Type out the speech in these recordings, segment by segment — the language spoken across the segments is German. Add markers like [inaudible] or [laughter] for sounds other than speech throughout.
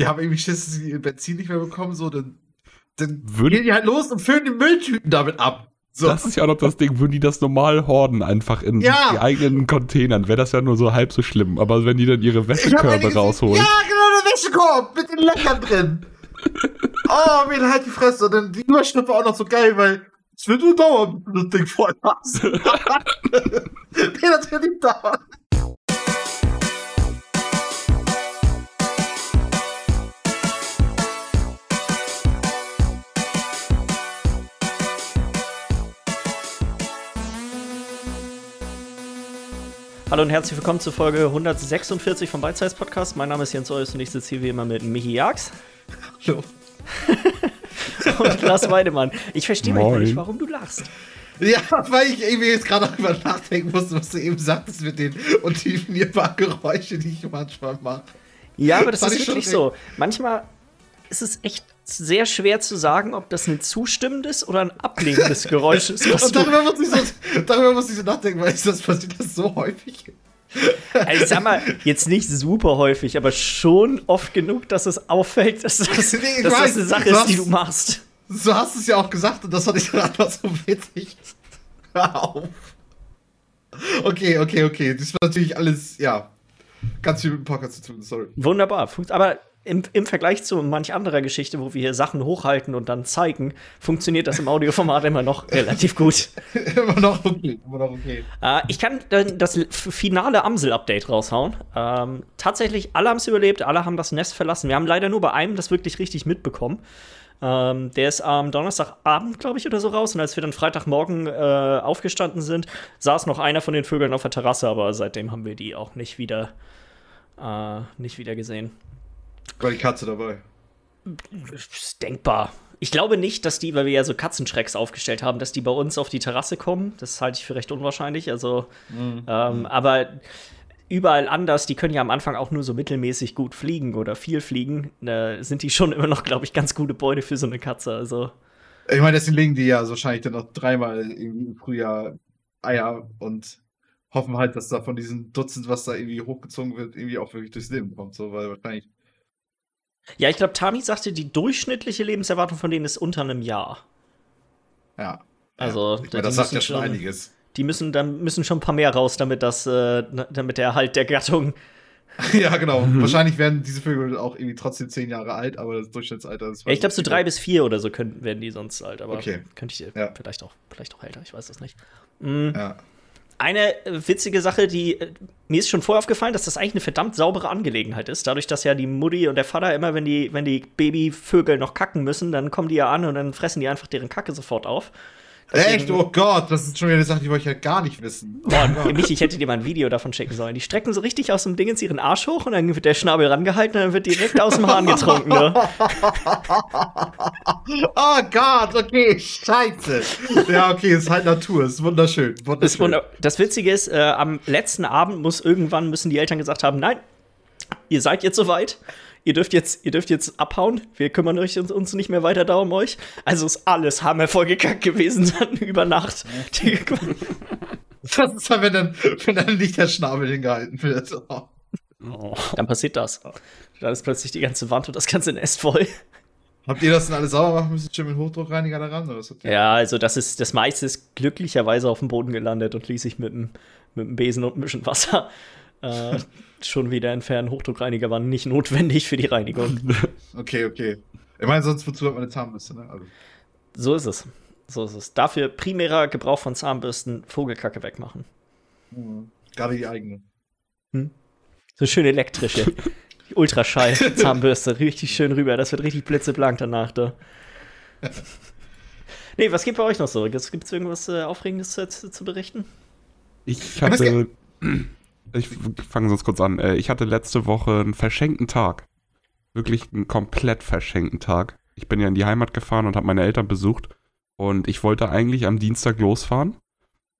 die haben irgendwie Schiss, dass sie ihr Benzin nicht mehr bekommen, so, dann, dann Würde- gehen die halt los und füllen die Mülltüten damit ab. So. Das ist ja noch das Ding, würden die das normal horden, einfach in Ja. die eigenen Containern, wäre das ja nur so halb so schlimm. Aber wenn die dann ihre Wäschekörbe rausholen. Ja, genau, der Wäschekorb mit den Löchern drin. [laughs] oh, mir halt die Fresse. Und dann die Überschrift war auch noch so geil, weil es wird nur dauern, bis du das Ding voll hast. [laughs] [laughs] nee, das wird nicht dauern. Hallo und herzlich willkommen zur Folge 146 vom Bite Size Podcast. Mein Name ist Jens Eus und ich sitze hier wie immer mit Michi Jags [laughs] So. und Lars Weidemann. Ich verstehe manchmal nicht, warum du lachst. Ja, weil ich irgendwie jetzt gerade darüber nachdenken musste, was du eben sagtest mit den undefinierbaren Geräuschen, die ich manchmal mache. Ja, aber das Fand ist wirklich so. Manchmal ist es echt sehr schwer zu sagen, ob das ein zustimmendes oder ein ablehnendes Geräusch ist. Und darüber muss ich so, darüber muss ich so nachdenken, weil das passiert das so häufig. also ich sag mal, jetzt nicht super häufig, aber schon oft genug, dass es auffällt, dass das, [laughs] Nee, dass das weiß, eine Sache ist, die du machst. So hast du es ja auch gesagt und das fand ich dann einfach so witzig. Hör auf. Okay, okay, okay. Das war natürlich alles, ja, ganz viel mit dem Podcast zu tun, sorry. Wunderbar. Aber im, im Vergleich zu manch anderer Geschichte, wo wir hier Sachen hochhalten und dann zeigen, funktioniert das im Audioformat immer noch relativ gut. [laughs] immer noch okay, immer noch okay. Äh, ich kann dann das finale Amsel-Update raushauen. Ähm, tatsächlich, alle haben es überlebt, alle haben das Nest verlassen. Wir haben leider nur bei einem das wirklich richtig mitbekommen. Ähm, der ist am Donnerstagabend, glaube ich, oder so raus. Und als wir dann Freitagmorgen äh, aufgestanden sind, saß noch einer von den Vögeln auf der Terrasse, aber seitdem haben wir die auch nicht wieder, äh, nicht wieder gesehen. War die Katze dabei. Ist denkbar. Ich glaube nicht, dass die, weil wir ja so Katzenschrecks aufgestellt haben, dass die bei uns auf die Terrasse kommen. Das halte ich für recht unwahrscheinlich. Also, ähm, aber überall anders, die können ja am Anfang auch nur so mittelmäßig gut fliegen oder viel fliegen. Da sind die schon immer noch, glaube ich, ganz gute Beute für so eine Katze. Also, Ich meine, deswegen legen die ja so wahrscheinlich dann noch dreimal im Frühjahr Eier und hoffen halt, dass da von diesen Dutzend, was da irgendwie hochgezogen wird, irgendwie auch wirklich durchs Leben kommt. So, weil wahrscheinlich. Ja, ich glaube, Tami sagte, die durchschnittliche Lebenserwartung von denen ist unter einem Jahr. Ja. Also, die meine, das sagt ja schon schon- einiges. Die müssen dann müssen schon ein paar mehr raus, damit das, äh, damit der Erhalt der Gattung [laughs] [laughs] ja, genau. Wahrscheinlich werden diese Vögel auch irgendwie trotzdem zehn Jahre alt, aber das Durchschnittsalter ist. Ja, ich glaube, so drei bis vier oder so könnten, werden die sonst alt, aber Okay. könnte ich Ja. vielleicht, auch, vielleicht auch älter, ich weiß das nicht. Mm, Ja. Eine äh, witzige Sache, die äh, mir ist schon vorher aufgefallen, dass das eigentlich eine verdammt saubere Angelegenheit ist. Dadurch, dass ja die Mutti und der Vater immer, wenn die, wenn die Babyvögel noch kacken müssen, dann kommen die ja an und dann fressen die einfach deren Kacke sofort auf. Deswegen- Echt? Oh Gott, das ist schon wieder eine Sache, die wollte ich halt gar nicht wissen. Boah, mich, ich hätte dir mal ein Video davon schicken sollen. Die strecken so richtig aus dem Ding ihren Arsch hoch und dann wird der Schnabel rangehalten und dann wird direkt aus dem Hahn getrunken. Ne? [laughs] oh Gott, okay, scheiße. Ja, okay, ist halt Natur, ist wunderschön. wunderschön. Das, Wunder das Witzige ist, äh, am letzten Abend muss irgendwann müssen die Eltern gesagt haben, nein, ihr seid jetzt soweit. Ihr dürft jetzt, ihr dürft jetzt abhauen. Wir kümmern euch uns, uns nicht mehr weiter da um euch. Also ist alles hammervoll gekackt gewesen dann [laughs] über Nacht. Das ist halt, wenn dann, wenn dann nicht der Schnabel hingehalten wird. Oh. Oh. dann passiert das. Dann ist plötzlich die ganze Wand und das ganze Nest voll. Habt ihr das denn alles sauber machen müssen, schön mit Hochdruckreiniger daran? Oder was? Ja, also das ist das meiste ist glücklicherweise auf dem Boden gelandet und ließ sich mit dem, mit dem Besen und ein bisschen Wasser äh, [laughs] schon wieder entfernen. Hochdruckreiniger waren nicht notwendig für die Reinigung. [laughs] Okay, okay. Ich meine, sonst wozu hat man eine Zahnbürste, ne? Also. So ist es. So ist es. Dafür primärer Gebrauch von Zahnbürsten, Vogelkacke wegmachen. Mhm. Gerade die eigene. So schön elektrische. [laughs] Ultraschall, [laughs] Zahnbürste, richtig schön rüber. Das wird richtig blitzeblank danach da. Nee, was gibt bei euch noch so? Gibt es irgendwas äh, Aufregendes zu, zu, zu berichten? Ich hatte. [clears throat] Ich fange sonst kurz an. Äh, Ich hatte letzte Woche einen verschenkten Tag. Wirklich einen komplett verschenkten Tag. Ich bin ja in die Heimat gefahren und habe meine Eltern besucht. Und ich wollte eigentlich am Dienstag losfahren.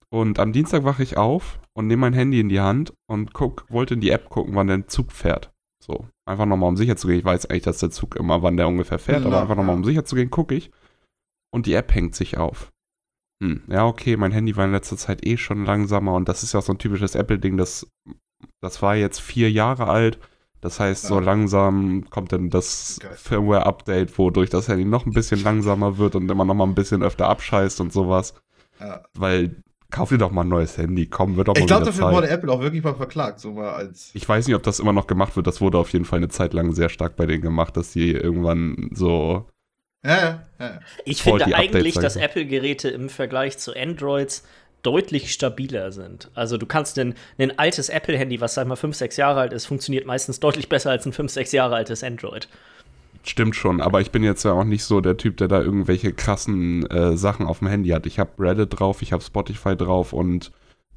Und am Dienstag wache ich auf und nehme mein Handy in die Hand und guck, wollte in die App gucken, wann der Zug fährt. So, einfach nochmal um sicher zu gehen. Ich weiß eigentlich, dass der Zug immer, wann der ungefähr fährt, aber Ja, einfach nochmal um sicher zu gehen, gucke ich. Und die App hängt sich auf. Hm, ja, okay, mein Handy war in letzter Zeit eh schon langsamer und das ist ja auch so ein typisches Apple-Ding, das, das war jetzt vier Jahre alt, Das heißt, so langsam kommt dann das. Firmware-Update, wodurch das Handy noch ein bisschen langsamer wird und immer noch mal ein bisschen öfter abscheißt und sowas. Ja. Weil, kauf dir doch mal ein neues Handy, komm, wird doch mal Ich glaube, dafür Zeit. wurde Apple auch wirklich mal verklagt, so mal als. Ich weiß nicht, ob das immer noch gemacht wird. Das wurde auf jeden Fall eine Zeit lang sehr stark bei denen gemacht, dass sie irgendwann so. Ja, ja, ja. Ich Voll finde eigentlich, Updates dass. Apple-Geräte im Vergleich zu Androids deutlich stabiler sind. Also du kannst ein, ein altes Apple-Handy, was sag mal 5, 6 Jahre alt ist, funktioniert meistens deutlich besser als ein 5, 6 Jahre altes Android. Stimmt schon, aber ich bin jetzt ja auch nicht so der Typ, der da irgendwelche krassen äh, Sachen auf dem Handy hat. Ich habe Reddit drauf, ich habe Spotify drauf und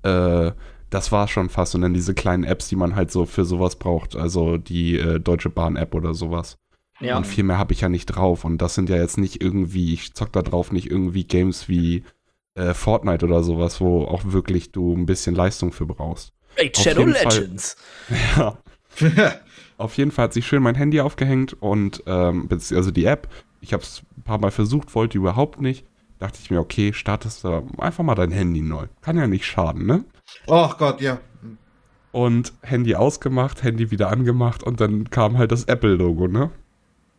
äh, das war schon fast. Und dann diese kleinen Apps, die man halt so für sowas braucht. Also die äh, Deutsche Bahn-App oder sowas. Ja. Und viel mehr habe ich ja nicht drauf. Und das sind ja jetzt nicht irgendwie, ich zock da drauf nicht irgendwie Games wie äh, Fortnite oder sowas, wo auch wirklich du ein bisschen Leistung für brauchst. Auf Shadow jeden Fall. Legends. [laughs] Ja. [laughs] Auf jeden Fall hat sich schön mein Handy aufgehängt und ähm, also die App, ich habe es ein paar Mal versucht, wollte überhaupt nicht. Dachte ich mir, okay, startest du einfach mal dein Handy neu. Kann ja nicht schaden, ne? Ach Gott, ja. Und Handy ausgemacht, Handy wieder angemacht und dann kam halt das Apple-Logo, ne?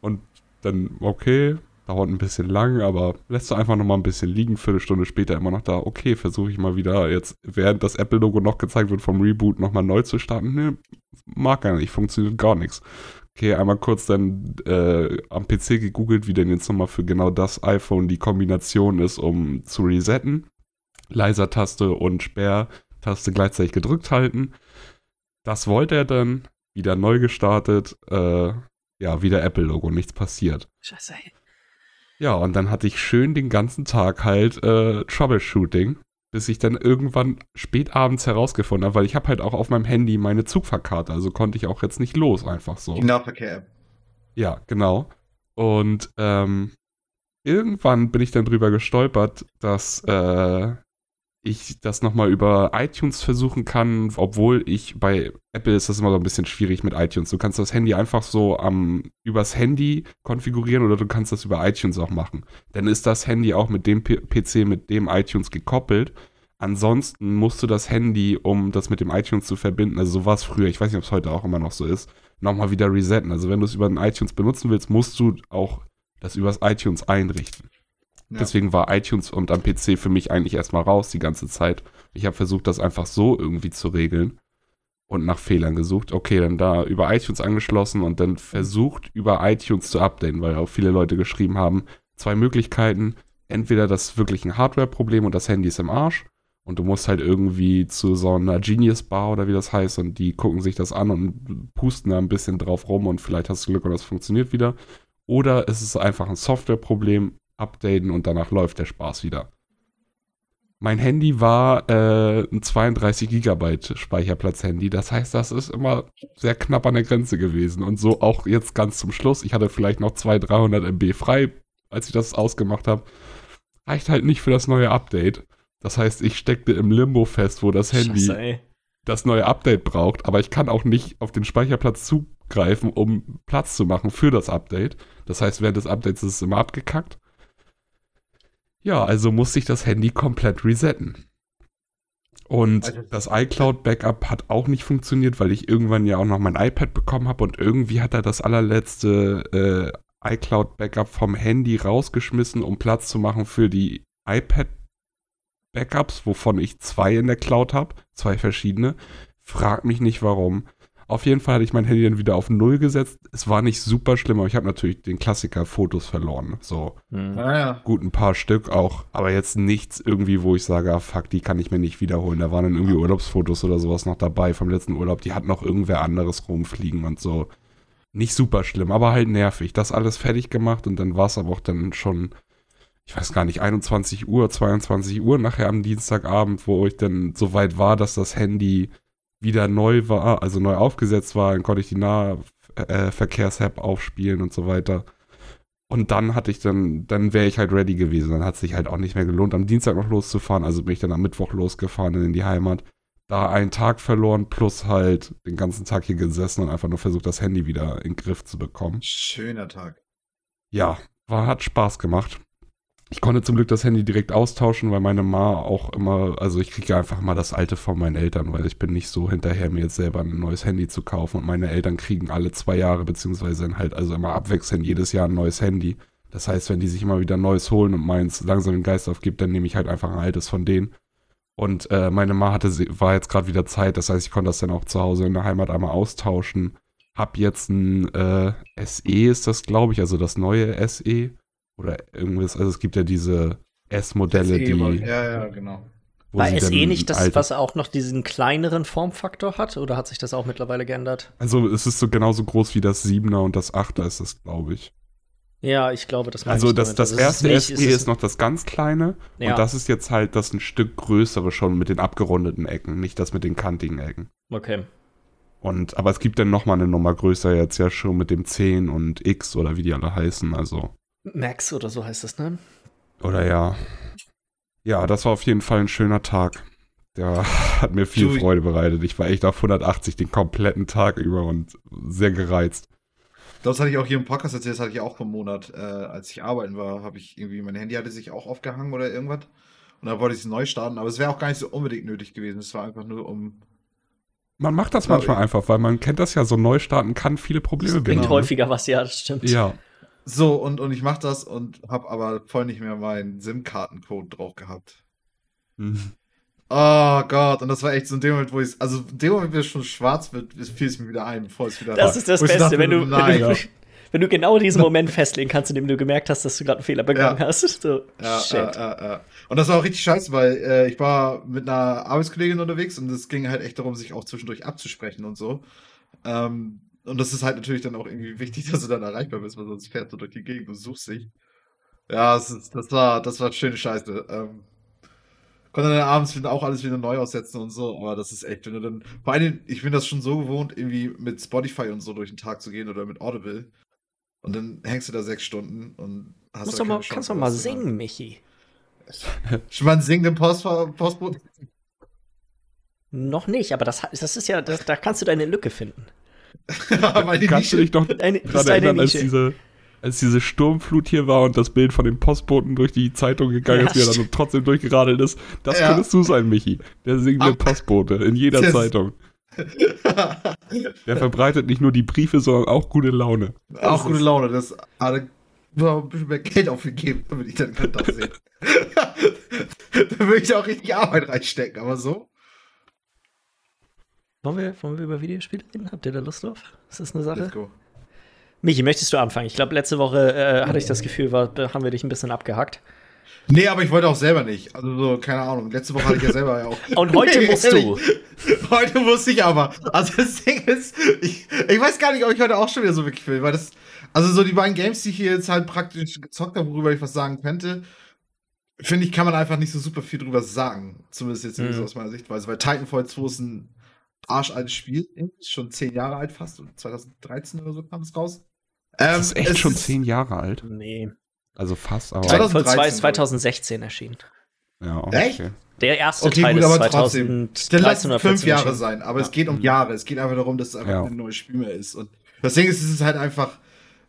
Und dann, okay, dauert ein bisschen lang, aber lässt du einfach noch mal ein bisschen liegen, Viertelstunde später immer noch da, okay, versuche ich mal wieder jetzt, während das Apple-Logo noch gezeigt wird vom Reboot, nochmal neu zu starten. Ne, mag er nicht, funktioniert gar nichts. Okay, einmal kurz dann äh, am PC gegoogelt, wie denn jetzt nochmal für genau das iPhone die Kombination ist, um zu resetten. Leiser-Taste und Sperrtaste gleichzeitig gedrückt halten. Das wollte er dann, wieder neu gestartet, äh, ja, wieder Apple-Logo, nichts passiert. Scheiße. ey. Ja, und dann hatte ich schön den ganzen Tag halt äh, Troubleshooting, bis ich dann irgendwann spät abends herausgefunden habe, weil ich habe halt auch auf meinem Handy meine Zugfahrkarte, also konnte ich auch jetzt nicht los einfach so. Die Nahverkehr-App. Ja, genau. Und ähm, irgendwann bin ich dann drüber gestolpert, dass äh, ich das nochmal über iTunes versuchen kann, obwohl ich bei Apple ist das immer so ein bisschen schwierig mit iTunes. Du kannst das Handy einfach so am übers Handy konfigurieren oder du kannst das über iTunes auch machen. Dann ist das Handy auch mit dem P PC mit dem iTunes gekoppelt. Ansonsten musst du das Handy, um das mit dem iTunes zu verbinden, also so war es früher, ich weiß nicht, ob es heute auch immer noch so ist, nochmal wieder resetten. Also wenn du es über den iTunes benutzen willst, musst du auch das übers iTunes einrichten. Deswegen war iTunes und am PC für mich eigentlich erstmal raus die ganze Zeit. Ich habe versucht, das einfach so irgendwie zu regeln und nach Fehlern gesucht. Okay, dann da über iTunes angeschlossen und dann versucht, über iTunes zu updaten, weil auch viele Leute geschrieben haben, zwei Möglichkeiten. Entweder das ist wirklich ein Hardware-Problem und das Handy ist im Arsch und du musst halt irgendwie zu so einer Genius Bar oder wie das heißt und die gucken sich das an und pusten da ein bisschen drauf rum und vielleicht hast du Glück und das funktioniert wieder. Oder es ist einfach ein Softwareproblem, updaten und danach läuft der Spaß wieder. Mein Handy war äh, ein 32 Gigabyte Speicherplatz-Handy. Das heißt, das ist immer sehr knapp an der Grenze gewesen. Und so auch jetzt ganz zum Schluss. Ich hatte vielleicht noch 200, 300 MB frei, als ich das ausgemacht habe. Reicht halt nicht für das neue Update. Das heißt, ich steckte im Limbo fest, wo das Handy Scheiße, das neue Update braucht, aber ich kann auch nicht auf den Speicherplatz zugreifen, um Platz zu machen für das Update. Das heißt, während des Updates ist es immer abgekackt. Ja, also musste ich das Handy komplett resetten. Und Also- das iCloud-Backup hat auch nicht funktioniert, weil ich irgendwann ja auch noch mein iPad bekommen habe und irgendwie hat er das allerletzte äh, iCloud-Backup vom Handy rausgeschmissen, um Platz zu machen für die iPad-Backups, wovon ich zwei in der Cloud habe, zwei verschiedene. Frag mich nicht warum. Auf jeden Fall hatte ich mein Handy dann wieder auf Null gesetzt. Es war nicht super schlimm, aber ich habe natürlich den Klassiker Fotos verloren. So Hm. Naja. gut ein paar Stück auch, aber jetzt nichts irgendwie, wo ich sage, ah, fuck, die kann ich mir nicht wiederholen. Da waren dann irgendwie Urlaubsfotos oder sowas noch dabei vom letzten Urlaub. Die hat noch irgendwer anderes rumfliegen und so. Nicht super schlimm, aber halt nervig. Das alles fertig gemacht und dann war es aber auch dann schon, ich weiß gar nicht, 21 Uhr, 22 Uhr nachher am Dienstagabend, wo ich dann so weit war, dass das Handy wieder neu war, also neu aufgesetzt war, dann konnte ich die Nahverkehrs-App aufspielen und so weiter. Und dann hatte ich dann, dann wäre ich halt ready gewesen. Dann hat es sich halt auch nicht mehr gelohnt, am Dienstag noch loszufahren. Also bin ich dann am Mittwoch losgefahren in die Heimat. Da einen Tag verloren, plus halt den ganzen Tag hier gesessen und einfach nur versucht, das Handy wieder in den Griff zu bekommen. Schöner Tag. Ja, war, hat Spaß gemacht. Ich konnte zum Glück das Handy direkt austauschen, weil meine Ma auch immer, also ich kriege einfach mal das alte von meinen Eltern, weil ich bin nicht so hinterher, mir jetzt selber ein neues Handy zu kaufen. Und meine Eltern kriegen alle zwei Jahre, beziehungsweise halt also immer abwechselnd jedes Jahr ein neues Handy. Das heißt, wenn die sich immer wieder ein neues holen und meins langsam den Geist aufgibt, dann nehme ich halt einfach ein altes von denen. Und äh, meine Ma hatte, war jetzt gerade wieder Zeit, das heißt, ich konnte das dann auch zu Hause in der Heimat einmal austauschen. Hab jetzt ein äh, SE ist das, glaube ich, also das neue SE oder irgendwas. Also es gibt ja diese S-Modelle, die. Ja, ja, genau. War SE nicht das, was auch noch diesen kleineren Formfaktor hat? Oder hat sich das auch mittlerweile geändert? Also es ist so genauso groß wie das 7er und das 8er ist es, glaube ich. Ja, ich glaube, das Also das, das, das erste ist nicht, SE ist, ist, noch das ganz kleine ja. und das ist jetzt halt das ein Stück größere schon mit den abgerundeten Ecken, nicht das mit den kantigen Ecken. Okay. Und, aber es gibt dann nochmal eine Nummer größer jetzt ja schon mit dem 10 und X oder wie die alle heißen, also. Max oder so heißt das, ne? Oder ja. Ja, das war auf jeden Fall ein schöner Tag. Der [laughs] hat mir viel Freude bereitet. Ich war echt auf 180 den kompletten Tag über und sehr gereizt. Das hatte ich auch hier im Podcast erzählt, das hatte ich auch vom Monat. Äh, als ich arbeiten war, habe ich irgendwie, mein Handy hatte sich auch aufgehangen oder irgendwas. Und dann wollte ich es neu starten, aber es wäre auch gar nicht so unbedingt nötig gewesen. Es war einfach nur um. Man macht das manchmal einfach, weil man kennt das ja, so neu starten kann viele Probleme bringen. Bringt häufiger was, ja, das stimmt. Ja. So, und, und ich mache das und habe aber voll nicht mehr meinen SIM-Kartencode drauf gehabt. Mhm. Oh Gott, und das war echt so ein dem Moment, wo ich, also in dem Moment, wie es schon schwarz wird, fiel es mir wieder ein, bevor es wieder Das war. ist das Beste, dachte, wenn, du, nein, wenn, du, wenn du genau diesen Moment festlegen kannst, in dem du gemerkt hast, dass du gerade einen Fehler begangen ja. hast. So, ja, shit. Äh, äh, und das war auch richtig scheiße, weil äh, ich war mit einer Arbeitskollegin unterwegs und es ging halt echt darum, sich auch zwischendurch abzusprechen und so. Ähm, und das ist halt natürlich dann auch irgendwie wichtig, [laughs] dass du dann erreichbar bist, weil sonst fährst du durch die Gegend und suchst dich. Ja, das, ist, das war, das war schöne Scheiße. Ähm, konnte dann abends auch alles wieder neu aussetzen und so, aber das ist echt, wenn du dann, vor allem, ich bin das schon so gewohnt, irgendwie mit Spotify und so durch den Tag zu gehen oder mit Audible. Und dann hängst du da sechs Stunden und hast Musst doch mal, Kannst du mal singen, Michi. Schon mal einen singenden Post, Postboten? Noch nicht, aber das, das ist ja, das, da kannst du deine Lücke finden. [laughs] Kannst du dich doch [laughs] daran erinnern, als diese, als diese Sturmflut hier war und das Bild von dem Postboten durch die Zeitung gegangen ja, ist, wie er dann trotzdem durchgeradelt ist? Das ja. könntest du sein, Michi. Der singende Postbote in jeder das Zeitung. [laughs] Der verbreitet nicht nur die Briefe, sondern auch gute Laune. Auch das gute Laune. Das hat ein bisschen mehr Geld aufgegeben, damit ich dann das sehe. da würde ich auch richtig Arbeit reinstecken, aber so. Wollen wir, wollen wir über Videospiele reden? Habt ihr da Lust drauf? Ist das eine Sache? Let's go. Michi, möchtest du anfangen? Ich glaube, letzte Woche äh, hatte ich das Gefühl, war, haben wir dich ein bisschen abgehackt. Nee, aber ich wollte auch selber nicht. Also so, keine Ahnung. Letzte Woche hatte ich ja selber ja auch. [laughs] Und heute musst du. heute muss ich aber. Also das Ding ist, ich, ich weiß gar nicht, ob ich heute auch schon wieder so wirklich will, weil das, also so die beiden Games, die ich hier jetzt halt praktisch gezockt habe, worüber ich was sagen könnte, finde ich, kann man einfach nicht so super viel drüber sagen. Zumindest jetzt mhm. aus meiner Sichtweise, weil Titanfall 2 ist ein arschaltes Spiel. Ist schon zehn Jahre alt fast. 2013 oder so kam es raus. Ähm, das ist echt schon ist, zehn Jahre alt? Nee. Also fast, aber. 2013, 2016 erschienen. Ja, okay. Echt? Der erste okay, Teil gut, ist aber 2013 trotzdem. Der fünf Jahre sein, aber ja. es geht um Jahre. Es geht einfach darum, dass es einfach ja. ein neues Spiel mehr ist. Und deswegen ist es halt einfach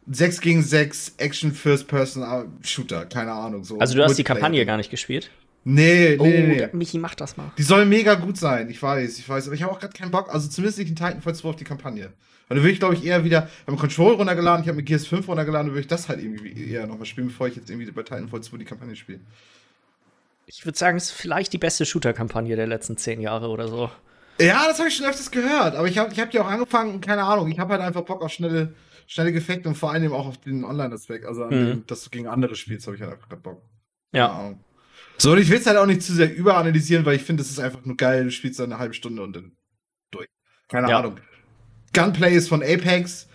6 gegen 6 Action First Person Shooter, keine Ahnung. So also du hast die Kampagne gar nicht gespielt? Nee, nee, oh, nee. Michi, mach das mal. Die soll mega gut sein, ich weiß, ich weiß. Aber ich habe auch gerade keinen Bock, also zumindest nicht in Titanfall 2 auf die Kampagne. Weil dann würde ich, glaube ich, eher wieder, ich habe Control runtergeladen, ich habe mir Gears 5 runtergeladen, dann würde ich das halt irgendwie eher nochmal spielen, bevor ich jetzt irgendwie bei Titanfall 2 die Kampagne spiele. Ich würde sagen, es ist vielleicht die beste Shooter-Kampagne der letzten zehn Jahre oder so. Ja, das habe ich schon öfters gehört, aber ich habe ich hab die auch angefangen, keine Ahnung, ich habe halt einfach Bock auf schnelle, schnelle Gefekte und vor allem auch auf den Online-Aspekt, also an mhm. dem, dass du gegen andere spielst, habe ich halt einfach gerade Bock. Ja. So, und ich will es halt auch nicht zu sehr überanalysieren, weil ich finde, es ist einfach nur geil, du spielst eine halbe Stunde und dann durch. Keine ja. Ahnung. Gunplay ist von Apex.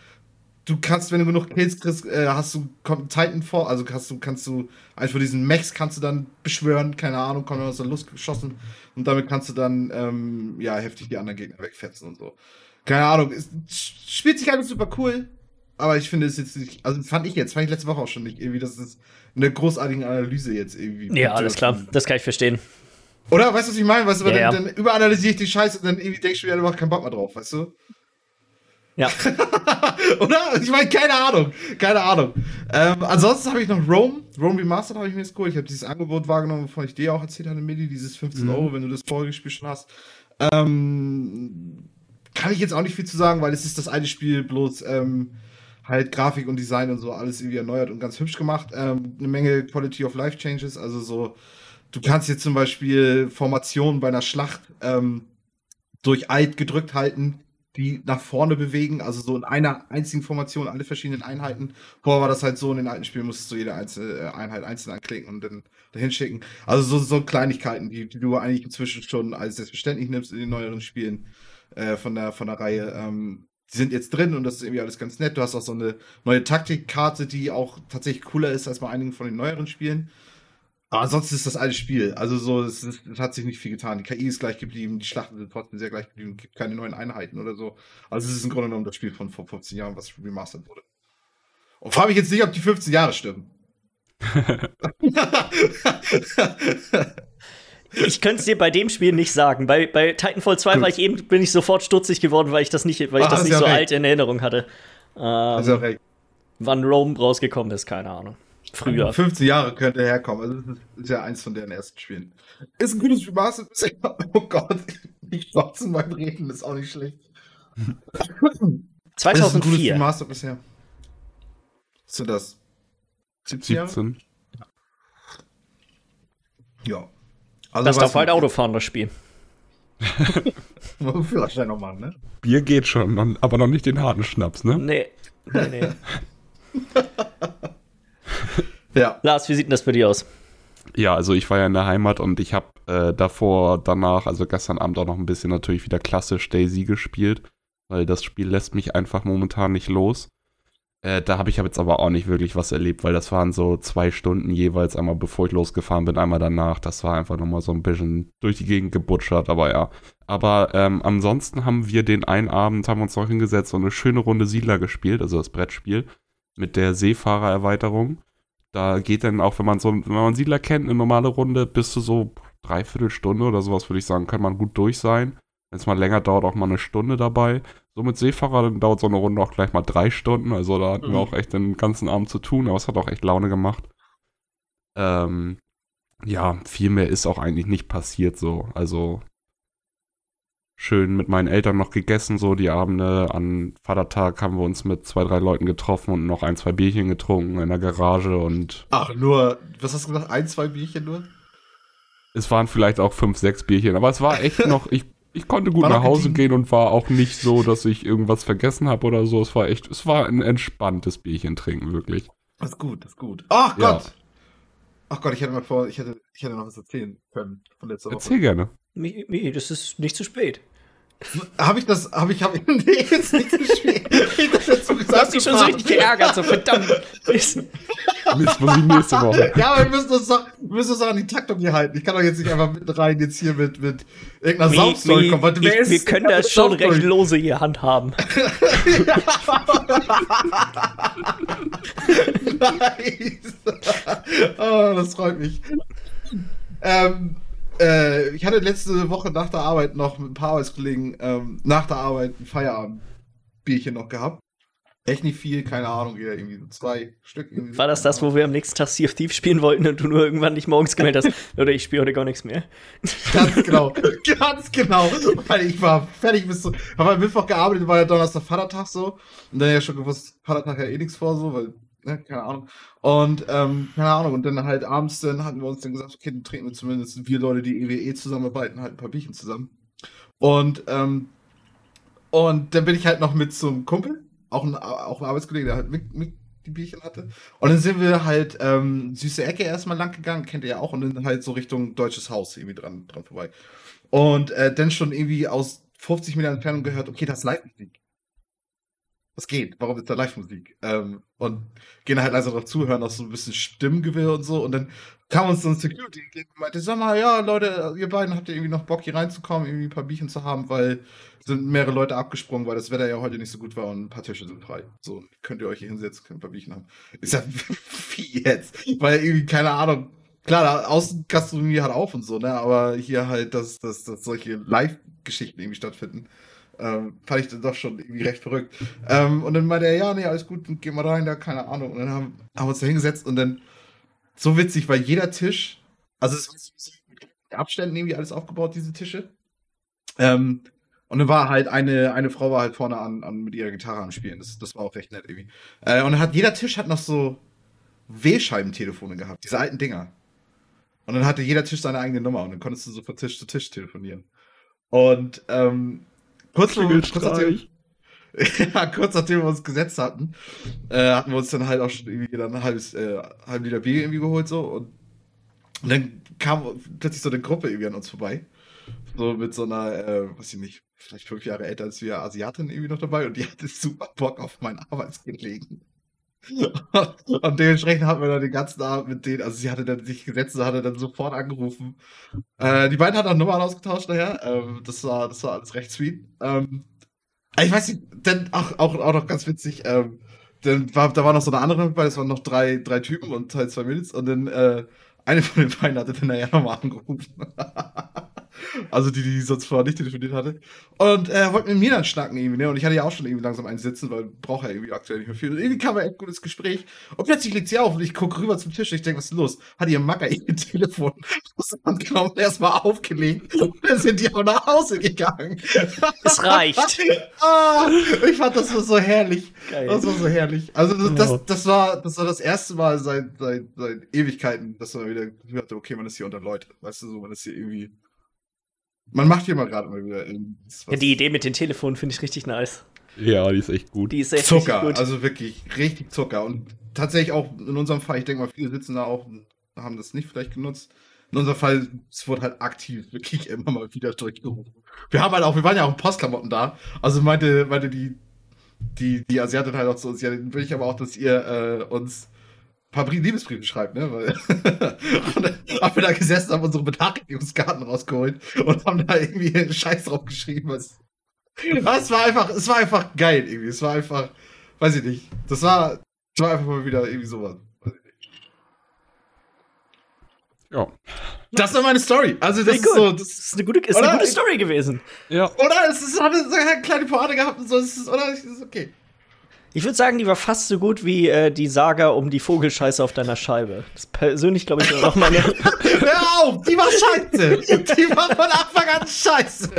Du kannst, wenn du genug Kills kriegst, äh, hast du kommt Titan vor, also hast du, kannst du einfach diesen Max kannst du dann beschwören, keine Ahnung, kommt aus der Luft geschossen und damit kannst du dann ähm, ja heftig die anderen Gegner wegfetzen und so. Keine Ahnung, es spielt sich alles super cool, aber ich finde es jetzt nicht, also fand ich jetzt, fand ich letzte Woche auch schon nicht irgendwie, dass es eine großartige Analyse jetzt irgendwie. Ja, alles klar, das kann ich verstehen. Oder, weißt du, was ich meine? Weißt du, ja, dann, ja. dann überanalysiere ich die Scheiße und dann irgendwie denkst du wieder, du hast keinen Bock mehr drauf, weißt du? Ja. [laughs] Oder? Ich meine, keine Ahnung. Keine Ahnung. Ähm, ansonsten habe ich noch Rome. Rome Remastered habe ich mir jetzt geholt. Ich habe dieses Angebot wahrgenommen, wovon ich dir auch erzählt hatte, Midi, dieses 15 Mhm. Euro, wenn du das vorige Spiel schon hast. Ähm, kann ich jetzt auch nicht viel zu sagen, weil es ist das eine Spiel, bloß ähm, halt Grafik und Design und so alles irgendwie erneuert und ganz hübsch gemacht. Ähm, eine Menge Quality of Life Changes, also so, du kannst jetzt zum Beispiel Formationen bei einer Schlacht ähm, durch Alt gedrückt halten, die nach vorne bewegen, also so in einer einzigen Formation alle verschiedenen Einheiten. Vorher war das halt so, in den alten Spielen musstest du jede einzelne äh, Einheit einzeln anklicken und dann dahin schicken. Also so, so Kleinigkeiten, die, die du eigentlich inzwischen schon als selbstverständlich nimmst in den neueren Spielen äh, von, der, von der Reihe. Ähm, die sind jetzt drin und das ist irgendwie alles ganz nett. Du hast auch so eine neue Taktikkarte, die auch tatsächlich cooler ist als bei einigen von den neueren Spielen. Aber ansonsten ist das alte Spiel. Also so, es, ist, es hat sich nicht viel getan. Die KI ist gleich geblieben, die Schlachten sind trotzdem sehr gleich geblieben, gibt keine neuen Einheiten oder so. Also es ist im Grunde genommen das Spiel von vor 15 Jahren, was remastert wurde. Und frage mich jetzt nicht, ob die 15 Jahre stimmen. [laughs] [laughs] Ich könnte es dir bei dem Spiel nicht sagen. Bei, bei Titanfall 2 war ich eben, bin ich sofort stutzig geworden, weil ich das nicht, weil ich Ah, das nicht so recht. alt in Erinnerung hatte. Ähm, also recht. wann Rome rausgekommen ist, keine Ahnung. Früher. 15 Jahre könnte herkommen. Also das ist, ja eins von deren ersten Spielen. Ist ein gutes bisher. Oh Gott. [laughs] Ich trotzdem beim Reden ist auch nicht schlecht. Das ist ein gutes 2004. Remastered bisher. Sind das? 17 Jahre? 17. Ja. Also Das darf halt mit- Auto fahren, das Spiel. [laughs] Führerschein noch machen, ne? Bier geht schon, aber noch nicht den harten Schnaps, ne? Nee. Nee, nee. [laughs] Ja. Lars, wie sieht denn das bei dir aus? Ja, also ich war ja in der Heimat und ich habe äh, davor, danach, also gestern Abend auch noch ein bisschen natürlich wieder klassisch Daisy gespielt, weil das Spiel lässt mich einfach momentan nicht los. Äh, da habe ich jetzt aber auch nicht wirklich was erlebt, weil das waren so zwei Stunden jeweils, einmal bevor ich losgefahren bin, einmal danach. Das war einfach nochmal so ein bisschen durch die Gegend gebutschert, aber ja. Aber ähm, ansonsten haben wir den einen Abend, haben uns noch hingesetzt und eine schöne Runde Siedler gespielt, also das Brettspiel, mit der Seefahrererweiterung. Da geht dann auch, wenn man so, wenn man Siedler kennt, eine normale Runde, bis zu so dreiviertel Stunde oder sowas, würde ich sagen, kann man gut durch sein. Wenn es mal länger dauert, auch mal eine Stunde dabei. So mit Seefahrer, dann dauert so eine Runde auch gleich mal drei Stunden. Also da hatten Mhm. wir auch echt den ganzen Abend zu tun, aber es hat auch echt Laune gemacht. Ähm, ja, viel mehr ist auch eigentlich nicht passiert so. Also schön mit meinen Eltern noch gegessen, so die Abende. An Vatertag haben wir uns mit zwei, drei Leuten getroffen und noch ein, zwei Bierchen getrunken in der Garage und Ach, nur, was hast du gesagt? Ein, zwei Bierchen nur? es waren vielleicht auch fünf, sechs Bierchen, aber es war echt [laughs] noch, ich, ich konnte gut War nach Hause gehen und war auch nicht so, dass ich irgendwas vergessen habe oder so. Es war echt, es war ein entspanntes Bierchen trinken, wirklich. Das ist gut, das ist gut. Ach Ja. Gott! Ach Gott, ich hätte mal vor, ich hätte, ich hätte noch was erzählen können von letzter Woche. Erzähl gerne. Mi, das ist nicht zu spät. Habe ich das, habe ich, habe ich, nee, ist nicht spät. Ich hab [laughs] das dazu Du gesagt. hast dich schon so richtig geärgert, so verdammt. Mist, muss ich nächste Woche. Ja, aber wir müssen uns doch, wir müssen uns doch an die Taktung hier halten. Ich kann doch jetzt nicht einfach mitten rein jetzt hier mit, mit irgendeiner Saufstory kommen. weil ich, ist- wir können das schon Saufstory? recht lose hier handhaben. [laughs] [laughs] nice. oh, das freut mich. Ähm, äh, ich hatte letzte Woche nach der Arbeit noch mit ein paar Arbeitskollegen ähm, nach der Arbeit ein Feierabendbierchen noch gehabt. Echt nicht viel, keine Ahnung, jeder irgendwie so zwei Stück. Irgendwie War das das, wo wir am nächsten Tag Sea of Thieves spielen wollten und du nur irgendwann nicht morgens gemeldet hast? [laughs] Oder ich spiele heute gar nichts mehr. Ganz genau, [laughs] ganz genau. Weil ich war fertig bis so. Habe am Mittwoch gearbeitet, war ja Donnerstag Vatertag so. Und dann ja schon gewusst, Vatertag ja eh nichts vor, so, weil, ne, keine Ahnung. Und, ähm, keine Ahnung. Und dann halt abends, dann hatten wir uns dann gesagt, okay, dann trinken wir zumindest wir Leute, die EWE zusammenarbeiten, halt ein paar Bierchen zusammen. Und, ähm, und dann bin ich halt noch mit zum Kumpel, auch ein, auch ein Arbeitskollege, der halt mit, mit die Bierchen hatte. Und dann sind wir halt ähm, süße Ecke erstmal lang gegangen, kennt ihr ja auch, und dann halt so Richtung Deutsches Haus irgendwie dran, dran vorbei. Und äh, dann schon irgendwie aus 50 Metern Entfernung gehört, okay, das Live-Musik. Was geht? Warum ist da Live-Musik? Ähm, und gehen halt leise drauf zuhören, auch so ein bisschen Stimmgewirr und so. Und dann kam uns so ein Security und meinte, sag mal, ja, Leute, ihr beiden habt ihr irgendwie noch Bock hier reinzukommen, irgendwie ein paar Bierchen zu haben, weil sind mehrere Leute abgesprungen, weil das Wetter ja heute nicht so gut war und ein paar Tische sind frei. So, könnt ihr euch hier hinsetzen, könnt ein paar Bierchen haben. Ich [laughs] sag, wie jetzt? Weil irgendwie, keine Ahnung, klar, Außengastronomie hat auf und so, ne, aber hier halt, dass, dass, dass solche Live-Geschichten irgendwie stattfinden. Ähm, fand ich dann doch schon irgendwie recht verrückt. Ähm, und dann meinte er, ja, nee, alles gut, geh mal rein, da, keine Ahnung. Und dann haben, haben wir uns da hingesetzt und dann so witzig, weil jeder Tisch, also es ist mit Abständen irgendwie alles aufgebaut, diese Tische. Ähm, und dann war halt eine, eine Frau war halt vorne an, an mit ihrer Gitarre am Spielen. Das, das war auch recht nett irgendwie. Äh, und dann hat jeder Tisch hat noch so W-Scheibentelefone gehabt, diese alten Dinger. Und dann hatte jeder Tisch seine eigene Nummer und dann konntest du so von Tisch zu Tisch telefonieren. Und ähm, kurz, kurz, nachdem, [laughs] ja, kurz nachdem wir uns gesetzt hatten, äh, hatten wir uns dann halt auch schon irgendwie dann ein halbes, äh, halb Liter Bier irgendwie geholt so und, und dann kam plötzlich so eine Gruppe irgendwie an uns vorbei. So mit so einer, äh, weiß ich nicht, vielleicht fünf Jahre älter als wir Asiatin irgendwie noch dabei und die hatte super Bock auf mein Arbeitsgelegen. [laughs] und dementsprechend hatten wir dann den ganzen Abend mit denen, also sie hatte dann sich gesetzt und hatte dann sofort angerufen. Äh, die beiden hatten auch Nummern ausgetauscht nachher. Ähm, das, war, das war alles recht sweet. Ähm, ich weiß nicht, dann auch, auch, auch noch ganz witzig, ähm, dann war, da war noch so eine andere dabei, das waren noch drei, drei Typen und halt zwei Mädels und dann äh, eine von den beiden hatte dann nachher nochmal angerufen. [laughs] Also die, die sonst vorher nicht telefoniert hatte. Und er äh, wollte mit mir dann schnacken irgendwie, ne? Und ich hatte ja auch schon irgendwie langsam einen sitzen, weil braucht er irgendwie aktuell nicht mehr viel. Und irgendwie kam er echt gutes Gespräch. Und plötzlich legt sie auf und ich gucke rüber zum Tisch und ich denke, was ist los? Hat ihr Macker ihr [laughs] Telefon aus der Hand genommen, erstmal aufgelegt und dann sind die auch nach Hause gegangen. Es reicht. [laughs] ah, ich fand das so herrlich. Geil. Das war so herrlich. Also das, das, das, war, das war das erste Mal seit, seit, seit Ewigkeiten, dass man wieder gehört hat, okay, man ist hier unter Leute. Weißt du, so, man ist hier irgendwie man macht hier mal gerade mal wieder. Ja, die Idee mit den Telefonen finde ich richtig nice. Ja, die ist echt gut. Die ist echt Zucker, gut. also wirklich richtig Zucker. Und tatsächlich auch in unserem Fall, ich denke mal, viele sitzen da auch und haben das nicht vielleicht genutzt. In unserem Fall, es wurde halt aktiv wirklich [laughs] immer mal wieder durchgerufen. Wir haben halt auch, wir waren ja auch in Postklamotten da. Also meinte, meinte die, die, die Asiatin halt auch zu uns, ja, dann will ich aber auch, dass ihr äh, uns paar Liebesbriefe schreibt, ne? Weil [laughs] und dann haben wir da gesessen, haben unsere Benachrichtigungskarten rausgeholt und haben da irgendwie einen Scheiß drauf geschrieben. Was, es war einfach, es war einfach geil irgendwie. Es war einfach, weiß ich nicht. Das war, das war einfach mal wieder irgendwie sowas. Ja. Das war meine Story. Also das ist so, das ist eine gute, ist eine gute Story gewesen. Ja. Oder es ist, hat eine kleine Pointe gehabt und so. Es ist, oder es ist okay. Ich würde sagen, die war fast so gut wie äh, die Saga um die Vogelscheiße auf deiner Scheibe. Das persönlich, glaube ich, auch meine. [laughs] Hör auf! Die war scheiße! Die war von Anfang an scheiße!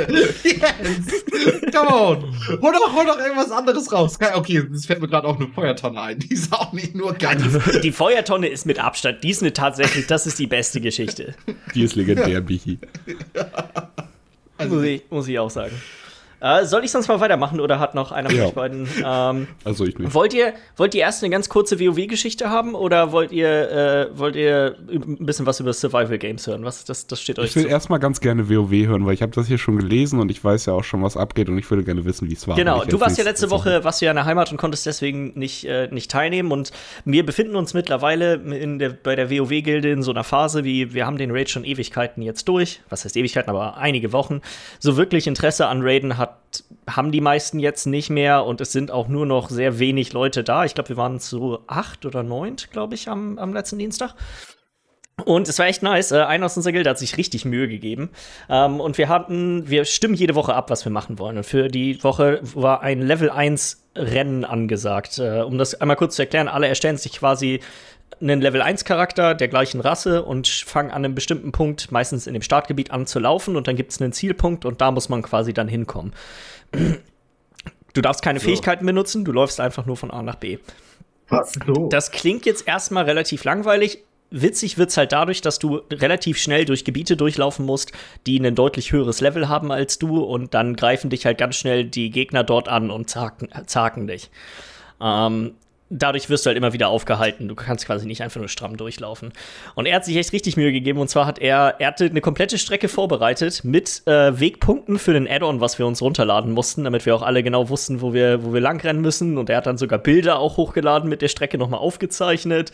Yes! Come on! Hol doch, hol doch irgendwas anderes raus. Okay, das fällt mir gerade auch eine Feuertonne ein. Die ist auch nicht nur geil. Die, die Feuertonne ist mit Abstand. Die ist eine tatsächlich, das ist die beste Geschichte. Die ist legendär, Bichi. Also, muss, ich, muss ich auch sagen. Äh, soll ich sonst mal weitermachen oder hat noch einer von ja. euch beiden? Ähm, also ich nicht. Wollt ihr, wollt ihr erst eine ganz kurze WoW-Geschichte haben oder wollt ihr, äh, wollt ihr ein bisschen was über Survival Games hören? Was, das, das steht euch Ich will erstmal ganz gerne WoW hören, weil ich habe das hier schon gelesen und ich weiß ja auch schon, was abgeht und ich würde gerne wissen, wie es war. Genau, du warst ja letzte Woche, warst du ja in der Heimat und konntest deswegen nicht, äh, nicht teilnehmen und wir befinden uns mittlerweile in der, bei der WoW-Gilde in so einer Phase, wie wir haben den Raid schon Ewigkeiten jetzt durch. Was heißt Ewigkeiten, aber einige Wochen. So wirklich Interesse an Raiden hat haben die meisten jetzt nicht mehr und es sind auch nur noch sehr wenig Leute da. Ich glaube, wir waren zu acht oder neun, glaube ich, am, am letzten Dienstag. Und es war echt nice. Äh, einer aus unserer Gilde hat sich richtig Mühe gegeben. Ähm, und wir hatten, wir stimmen jede Woche ab, was wir machen wollen. Und für die Woche war ein Level 1 Rennen angesagt. Äh, um das einmal kurz zu erklären, alle erstellen sich quasi einen Level 1 Charakter der gleichen Rasse und fangen an einem bestimmten Punkt, meistens in dem Startgebiet, an zu laufen und dann gibt es einen Zielpunkt und da muss man quasi dann hinkommen. Du darfst keine so. Fähigkeiten benutzen, du läufst einfach nur von A nach B. So? Das klingt jetzt erstmal relativ langweilig. Witzig wird es halt dadurch, dass du relativ schnell durch Gebiete durchlaufen musst, die ein deutlich höheres Level haben als du und dann greifen dich halt ganz schnell die Gegner dort an und zaken, zaken dich. Ähm, dadurch wirst du halt immer wieder aufgehalten. Du kannst quasi nicht einfach nur stramm durchlaufen. Und er hat sich echt richtig Mühe gegeben. Und zwar hat er, er hatte eine komplette Strecke vorbereitet mit äh, Wegpunkten für den Add-on, was wir uns runterladen mussten, damit wir auch alle genau wussten, wo wir, wo wir langrennen müssen. Und er hat dann sogar Bilder auch hochgeladen mit der Strecke nochmal aufgezeichnet.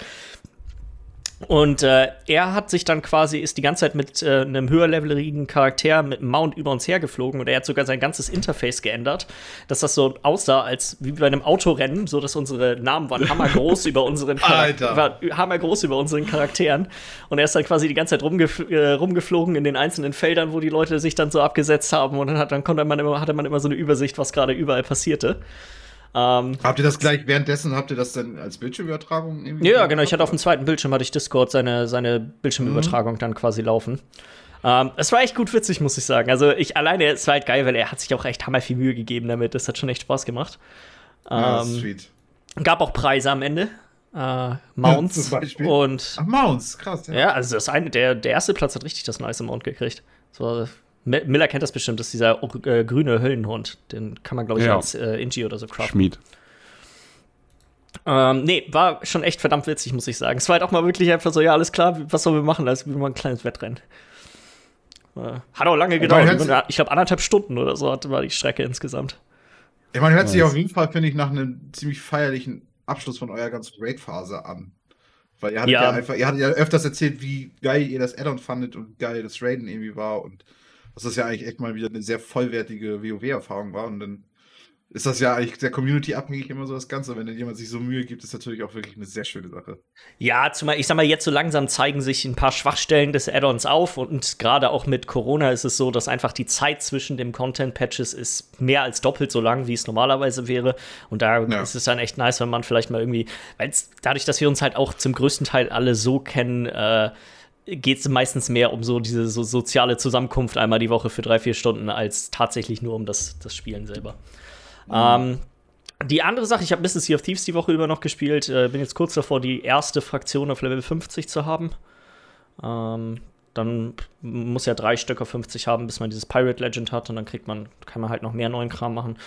Und äh, er hat sich dann quasi, ist die ganze Zeit mit äh, einem höherleveligen Charakter mit einem Mount über uns hergeflogen und er hat sogar sein ganzes Interface geändert, dass das so aussah, als wie bei einem Autorennen, so dass unsere Namen waren hammergroß über unseren [laughs] Alter. hammergroß über unseren Charakteren. Und er ist dann quasi die ganze Zeit rumgef äh, rumgeflogen in den einzelnen Feldern, wo die Leute sich dann so abgesetzt haben und dann, hat, dann konnte man immer, hatte man immer so eine Übersicht, was gerade überall passierte. Ähm, habt ihr das gleich währenddessen, habt ihr das dann als Bildschirmübertragung? Irgendwie ja, genau. Ich hatte auf dem zweiten Bildschirm, hatte ich Discord seine, seine Bildschirmübertragung mhm. dann quasi laufen. Ähm, es war echt gut witzig, muss ich sagen. Also ich alleine, es war halt geil, weil er hat sich auch echt hammer viel Mühe gegeben damit. Das hat schon echt Spaß gemacht. Ähm, ja, sweet. Gab auch Preise am Ende. Äh, [laughs] Mounts. Ja, und Ach, Mounts, krass. Ja, ja also das eine, der, der erste Platz hat richtig das nice Mount gekriegt. So, Miller kennt das bestimmt, das ist dieser äh, grüne Höllenhund. Den kann man, glaube ich, ja. als äh, Inji oder so craften. Schmied. Ähm, nee, war schon echt verdammt witzig, muss ich sagen. Es war halt auch mal wirklich einfach so, ja, alles klar, was sollen wir machen? Das ist wie mal ein kleines Wettrennen. Äh, hat auch lange gedauert. Ich glaube, anderthalb Stunden oder so war die Strecke insgesamt. Ich meine, hört sich auf jeden Fall, finde ich, nach einem ziemlich feierlichen Abschluss von eurer ganzen Raid-Phase an. Weil ihr hattet ja. ja. einfach, ihr hattet ja öfters erzählt, wie geil ihr das Addon fandet und geil das Raiden irgendwie war und dass das ja eigentlich echt mal wieder eine sehr vollwertige WoW-Erfahrung war und dann ist das ja eigentlich sehr community-abhängig immer so das Ganze. Wenn dann jemand sich so Mühe gibt, ist natürlich auch wirklich eine sehr schöne Sache. Ja, zumal, ich sag mal, jetzt so langsam zeigen sich ein paar Schwachstellen des Add-ons auf und gerade auch mit Corona ist es so, dass einfach die Zeit zwischen den Content-Patches ist mehr als doppelt so lang, wie es normalerweise wäre. Und da ja. ist es dann echt nice, wenn man vielleicht mal irgendwie, weil dadurch, dass wir uns halt auch zum größten Teil alle so kennen, äh, geht es meistens mehr um so diese so soziale Zusammenkunft einmal die Woche für drei, vier Stunden, als tatsächlich nur um das, das Spielen selber. Mhm. Ähm, die andere Sache, ich habe ein bisschen Sea of Thieves die Woche über noch gespielt. Äh, bin jetzt kurz davor, die erste Fraktion auf Level 50 zu haben. Ähm, dann muss ja drei Stück auf 50 haben, bis man dieses Pirate Legend hat und dann kriegt man, kann man halt noch mehr neuen Kram machen.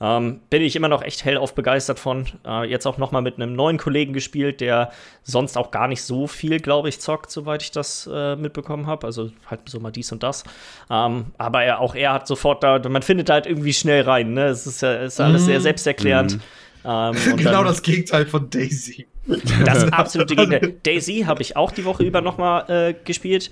Ähm, bin ich immer noch echt hellauf begeistert von. Äh, jetzt auch noch mal mit einem neuen Kollegen gespielt, der sonst auch gar nicht so viel, glaube ich, zockt, soweit ich das äh, mitbekommen habe. Also halt so mal dies und das. Ähm, aber er, auch er hat sofort da, man findet da halt irgendwie schnell rein. Ne? Es ist ja ist alles mm. sehr mhm. selbsterklärend. Mm. Ähm, [laughs] genau das Gegenteil von Daisy. Das absolute [laughs] Gegenteil. Daisy habe ich auch die Woche über noch mal äh, gespielt.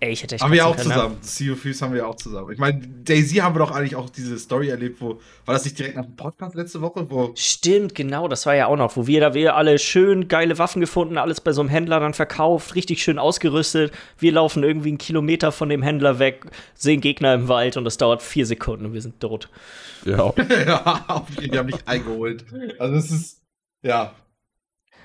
Ey, ich hätte echt Haben wir auch können, zusammen. Ne? Sea of Thieves haben wir auch zusammen. Ich meine, Daisy haben wir doch eigentlich auch diese Story erlebt, wo, war das nicht direkt nach dem Podcast letzte Woche? Wo Stimmt, genau, das war ja auch noch, wo wir da wir alle schön geile Waffen gefunden, alles bei so einem Händler dann verkauft, richtig schön ausgerüstet. Wir laufen irgendwie einen Kilometer von dem Händler weg, sehen Gegner im Wald und das dauert vier Sekunden und wir sind tot. Ja. [laughs] ja, die haben mich eingeholt. Also es ist, ja,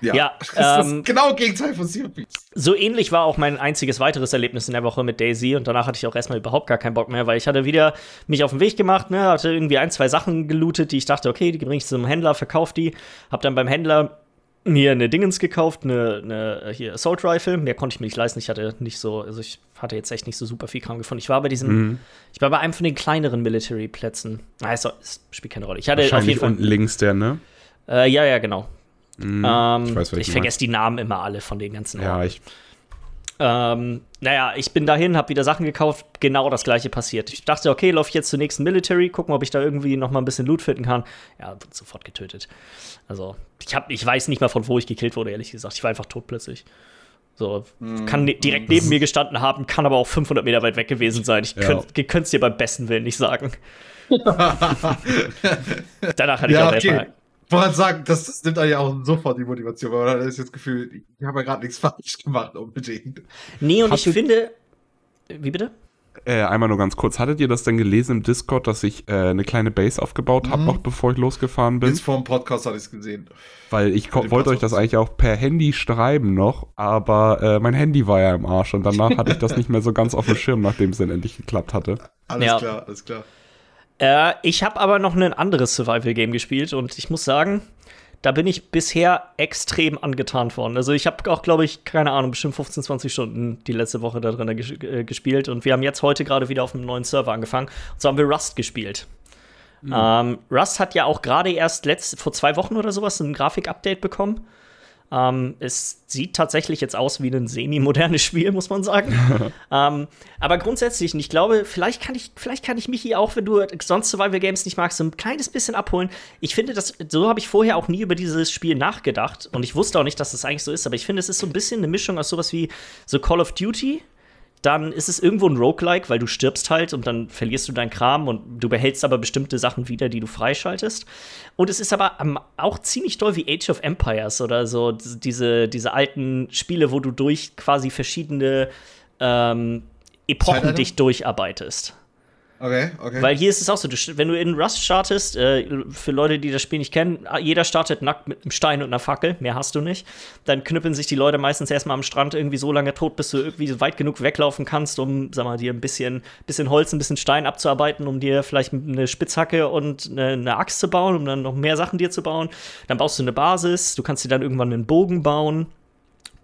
ja, ja [laughs] das ist ähm, genau Gegenteil von Sea So ähnlich war auch mein einziges weiteres Erlebnis in der Woche mit Daisy und danach hatte ich auch erstmal überhaupt gar keinen Bock mehr, weil ich hatte wieder mich auf den Weg gemacht, ne, hatte irgendwie ein, zwei Sachen gelootet, die ich dachte, okay, die bringe ich zum Händler, verkaufe die, hab dann beim Händler mir eine Dingens gekauft, eine, eine hier Assault Rifle. Mehr konnte ich mir nicht leisten. Ich hatte nicht so, also ich hatte jetzt echt nicht so super viel Kram gefunden. Ich war bei diesem, mhm. ich war bei einem von den kleineren Military Plätzen. Also, es spielt keine Rolle. Ich hatte auf jeden Fall unten links der, ne? Äh, ja, ja, genau. Mm, ähm, ich, weiß, ich vergesse die Namen immer alle von den ganzen Orten. Ja, ich. Ähm, naja, ich bin dahin, habe wieder Sachen gekauft, genau das gleiche passiert. Ich dachte, okay, laufe ich jetzt zur nächsten Military, gucken, ob ich da irgendwie noch mal ein bisschen Loot finden kann. Ja, wird sofort getötet. Also, ich, hab, ich weiß nicht mal, von wo ich gekillt wurde, ehrlich gesagt. Ich war einfach tot plötzlich. So, mm. kann ne direkt neben mir gestanden haben, kann aber auch 500 Meter weit weg gewesen sein. Ich ja. könnte es dir beim besten Willen nicht sagen. [laughs] Danach hatte ich ja, auch okay. erstmal wollte sagen, das, das nimmt ja auch sofort die Motivation, weil man hat jetzt das Gefühl, ich habe ja gerade nichts falsch gemacht unbedingt. Nee, und Hast ich finde. Wie bitte? Äh, einmal nur ganz kurz, hattet ihr das denn gelesen im Discord, dass ich äh, eine kleine Base aufgebaut habe, mhm. noch bevor ich losgefahren bin? Jetzt vor dem Podcast hatte ich es gesehen. Weil ich wollte euch das eigentlich auch per Handy schreiben noch, aber äh, mein Handy war ja im Arsch und danach hatte ich das nicht mehr so ganz auf dem Schirm, nachdem es dann endlich geklappt hatte. Alles ja. klar, alles klar. Äh, ich habe aber noch ein anderes Survival-Game gespielt und ich muss sagen, da bin ich bisher extrem angetan von. Also ich habe auch, glaube ich, keine Ahnung, bestimmt 15, 20 Stunden die letzte Woche da drin ges äh, gespielt und wir haben jetzt heute gerade wieder auf einem neuen Server angefangen. Und so haben wir Rust gespielt. Mhm. Ähm, Rust hat ja auch gerade erst letzt, vor zwei Wochen oder sowas ein Grafik-Update bekommen. Ähm, es sieht tatsächlich jetzt aus wie ein semi-modernes [laughs] Spiel, muss man sagen. [laughs] ähm, aber grundsätzlich, und ich glaube, vielleicht kann ich, vielleicht kann ich mich hier auch, wenn du sonst Survival Games nicht magst, so ein kleines bisschen abholen. Ich finde, das, so habe ich vorher auch nie über dieses Spiel nachgedacht. Und ich wusste auch nicht, dass das eigentlich so ist. Aber ich finde, es ist so ein bisschen eine Mischung aus sowas wie so Call of Duty dann ist es irgendwo ein Roguelike, weil du stirbst halt und dann verlierst du deinen Kram und du behältst aber bestimmte Sachen wieder, die du freischaltest. Und es ist aber auch ziemlich doll wie Age of Empires oder so, diese, diese alten Spiele, wo du durch quasi verschiedene ähm, Epochen dich durcharbeitest. Okay, okay. Weil hier ist es auch so, du, wenn du in Rust startest, äh, für Leute, die das Spiel nicht kennen, jeder startet nackt mit einem Stein und einer Fackel, mehr hast du nicht. Dann knüppeln sich die Leute meistens erstmal am Strand irgendwie so lange tot, bis du irgendwie weit genug weglaufen kannst, um, sag mal, dir ein bisschen, bisschen Holz, ein bisschen Stein abzuarbeiten, um dir vielleicht eine Spitzhacke und eine, eine Axt zu bauen, um dann noch mehr Sachen dir zu bauen. Dann baust du eine Basis, du kannst dir dann irgendwann einen Bogen bauen.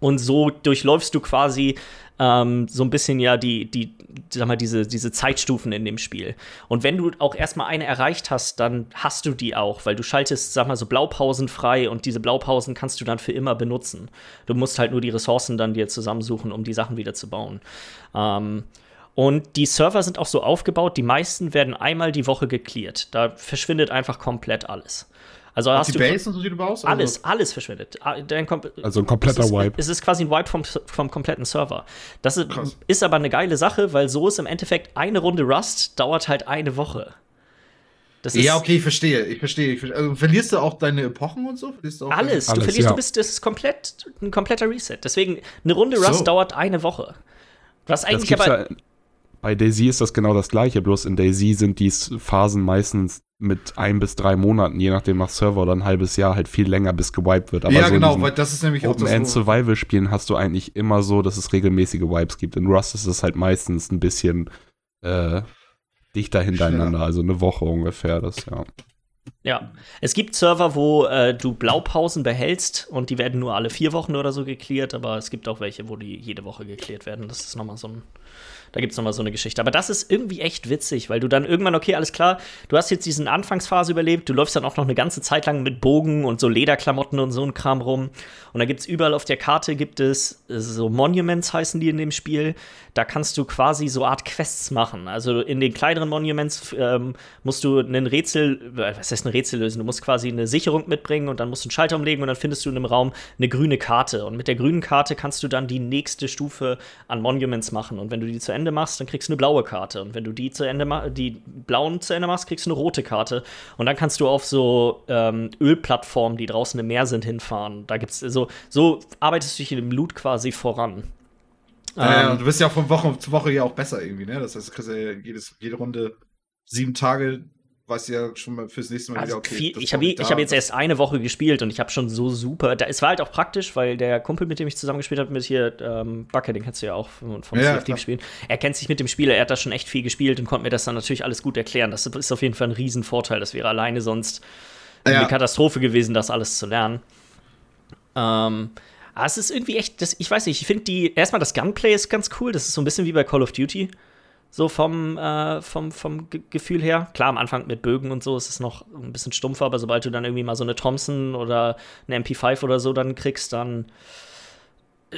Und so durchläufst du quasi ähm, so ein bisschen ja die, die, sag mal, diese, diese Zeitstufen in dem Spiel. Und wenn du auch erstmal eine erreicht hast, dann hast du die auch, weil du schaltest, sag mal, so Blaupausen frei und diese Blaupausen kannst du dann für immer benutzen. Du musst halt nur die Ressourcen dann dir zusammensuchen, um die Sachen wieder zu bauen. Ähm, und die Server sind auch so aufgebaut, die meisten werden einmal die Woche gecleart. Da verschwindet einfach komplett alles. Also hast die du Base und so, die du baust? alles, alles verschwindet. Ah, Also ein kompletter es ist, Wipe. Es ist quasi ein Wipe vom, vom kompletten Server. Das ist, ist aber eine geile Sache, weil so ist im Endeffekt eine Runde Rust dauert halt eine Woche. Das ist ja, okay, ich verstehe. Ich verstehe. Ich verstehe. Also, verlierst du auch deine Epochen und so? Verlierst du auch alles. Alles, du verlierst, ja. du bist, das ist komplett ein kompletter Reset. Deswegen, eine Runde Rust So. dauert eine Woche. Was eigentlich aber. ja, bei Daisy ist das genau das gleiche, bloß in Daisy sind die Phasen meistens mit ein bis drei Monaten, je nachdem nach Server oder ein halbes Jahr halt viel länger, bis gewiped wird. Aber ja, so genau, weil das ist nämlich auch Open das. End wo- Survival Spielen hast du eigentlich immer so, dass es regelmäßige Wipes gibt. In Rust ist es halt meistens ein bisschen äh, dichter hintereinander, also eine Woche ungefähr. Das ja. Ja, es gibt Server, wo äh, du Blaupausen behältst und die werden nur alle vier Wochen oder so geklärt, aber es gibt auch welche, wo die jede Woche geklärt werden. Das ist nochmal so ein. Da gibt es nochmal so eine Geschichte. Aber das ist irgendwie echt witzig, weil du dann irgendwann, okay, alles klar, du hast jetzt diesen Anfangsphase überlebt, du läufst dann auch noch eine ganze Zeit lang mit Bogen und so Lederklamotten und so ein Kram rum. Und da gibt es überall auf der Karte gibt es äh, so Monuments heißen die in dem Spiel. Da kannst du quasi so Art Quests machen. Also in den kleineren Monuments ähm, musst du ein Rätsel, äh, was heißt ein Rätsel lösen? Du musst quasi eine Sicherung mitbringen und dann musst du einen Schalter umlegen und dann findest du in einem Raum eine grüne Karte. Und mit der grünen Karte kannst du dann die nächste Stufe an Monuments machen. Und wenn du die zu Ende machst, dann kriegst du eine blaue Karte. Und wenn du die zu Ende die blauen zu Ende machst, kriegst du eine rote Karte. Und dann kannst du auf so ähm, Ölplattformen, die draußen im Meer sind, hinfahren. Da gibt's so, so arbeitest du dich in dem Loot quasi voran. Ja, Ähm, du bist ja auch von Woche zu Woche ja auch besser irgendwie, ne? Das heißt, du kriegst ja jedes, jede Runde sieben Tage, du ja schon mal fürs nächste Mal Also wieder, okay. viel, ich habe hab jetzt erst eine Woche gespielt und ich habe schon so super. Da, es war halt auch praktisch, weil der Kumpel, mit dem ich zusammengespielt habe, mit hier ähm, Backe, den kennst du ja auch vom, vom Ja, CFD spielen. Er kennt sich mit dem Spieler, er hat da schon echt viel gespielt und konnte mir das dann natürlich alles gut erklären. Das ist auf jeden Fall ein Riesenvorteil. Das wäre alleine sonst Ja. eine Katastrophe gewesen, das alles zu lernen. Ähm, aber es ist irgendwie echt, das, ich weiß nicht, ich finde die, erstmal das Gunplay ist ganz cool. Das ist so ein bisschen wie bei Call of Duty. So vom, äh, vom, vom Ge Gefühl her. Klar, am Anfang mit Bögen und so ist es noch ein bisschen stumpfer, aber sobald du dann irgendwie mal so eine Thompson oder eine MP5 oder so dann kriegst, dann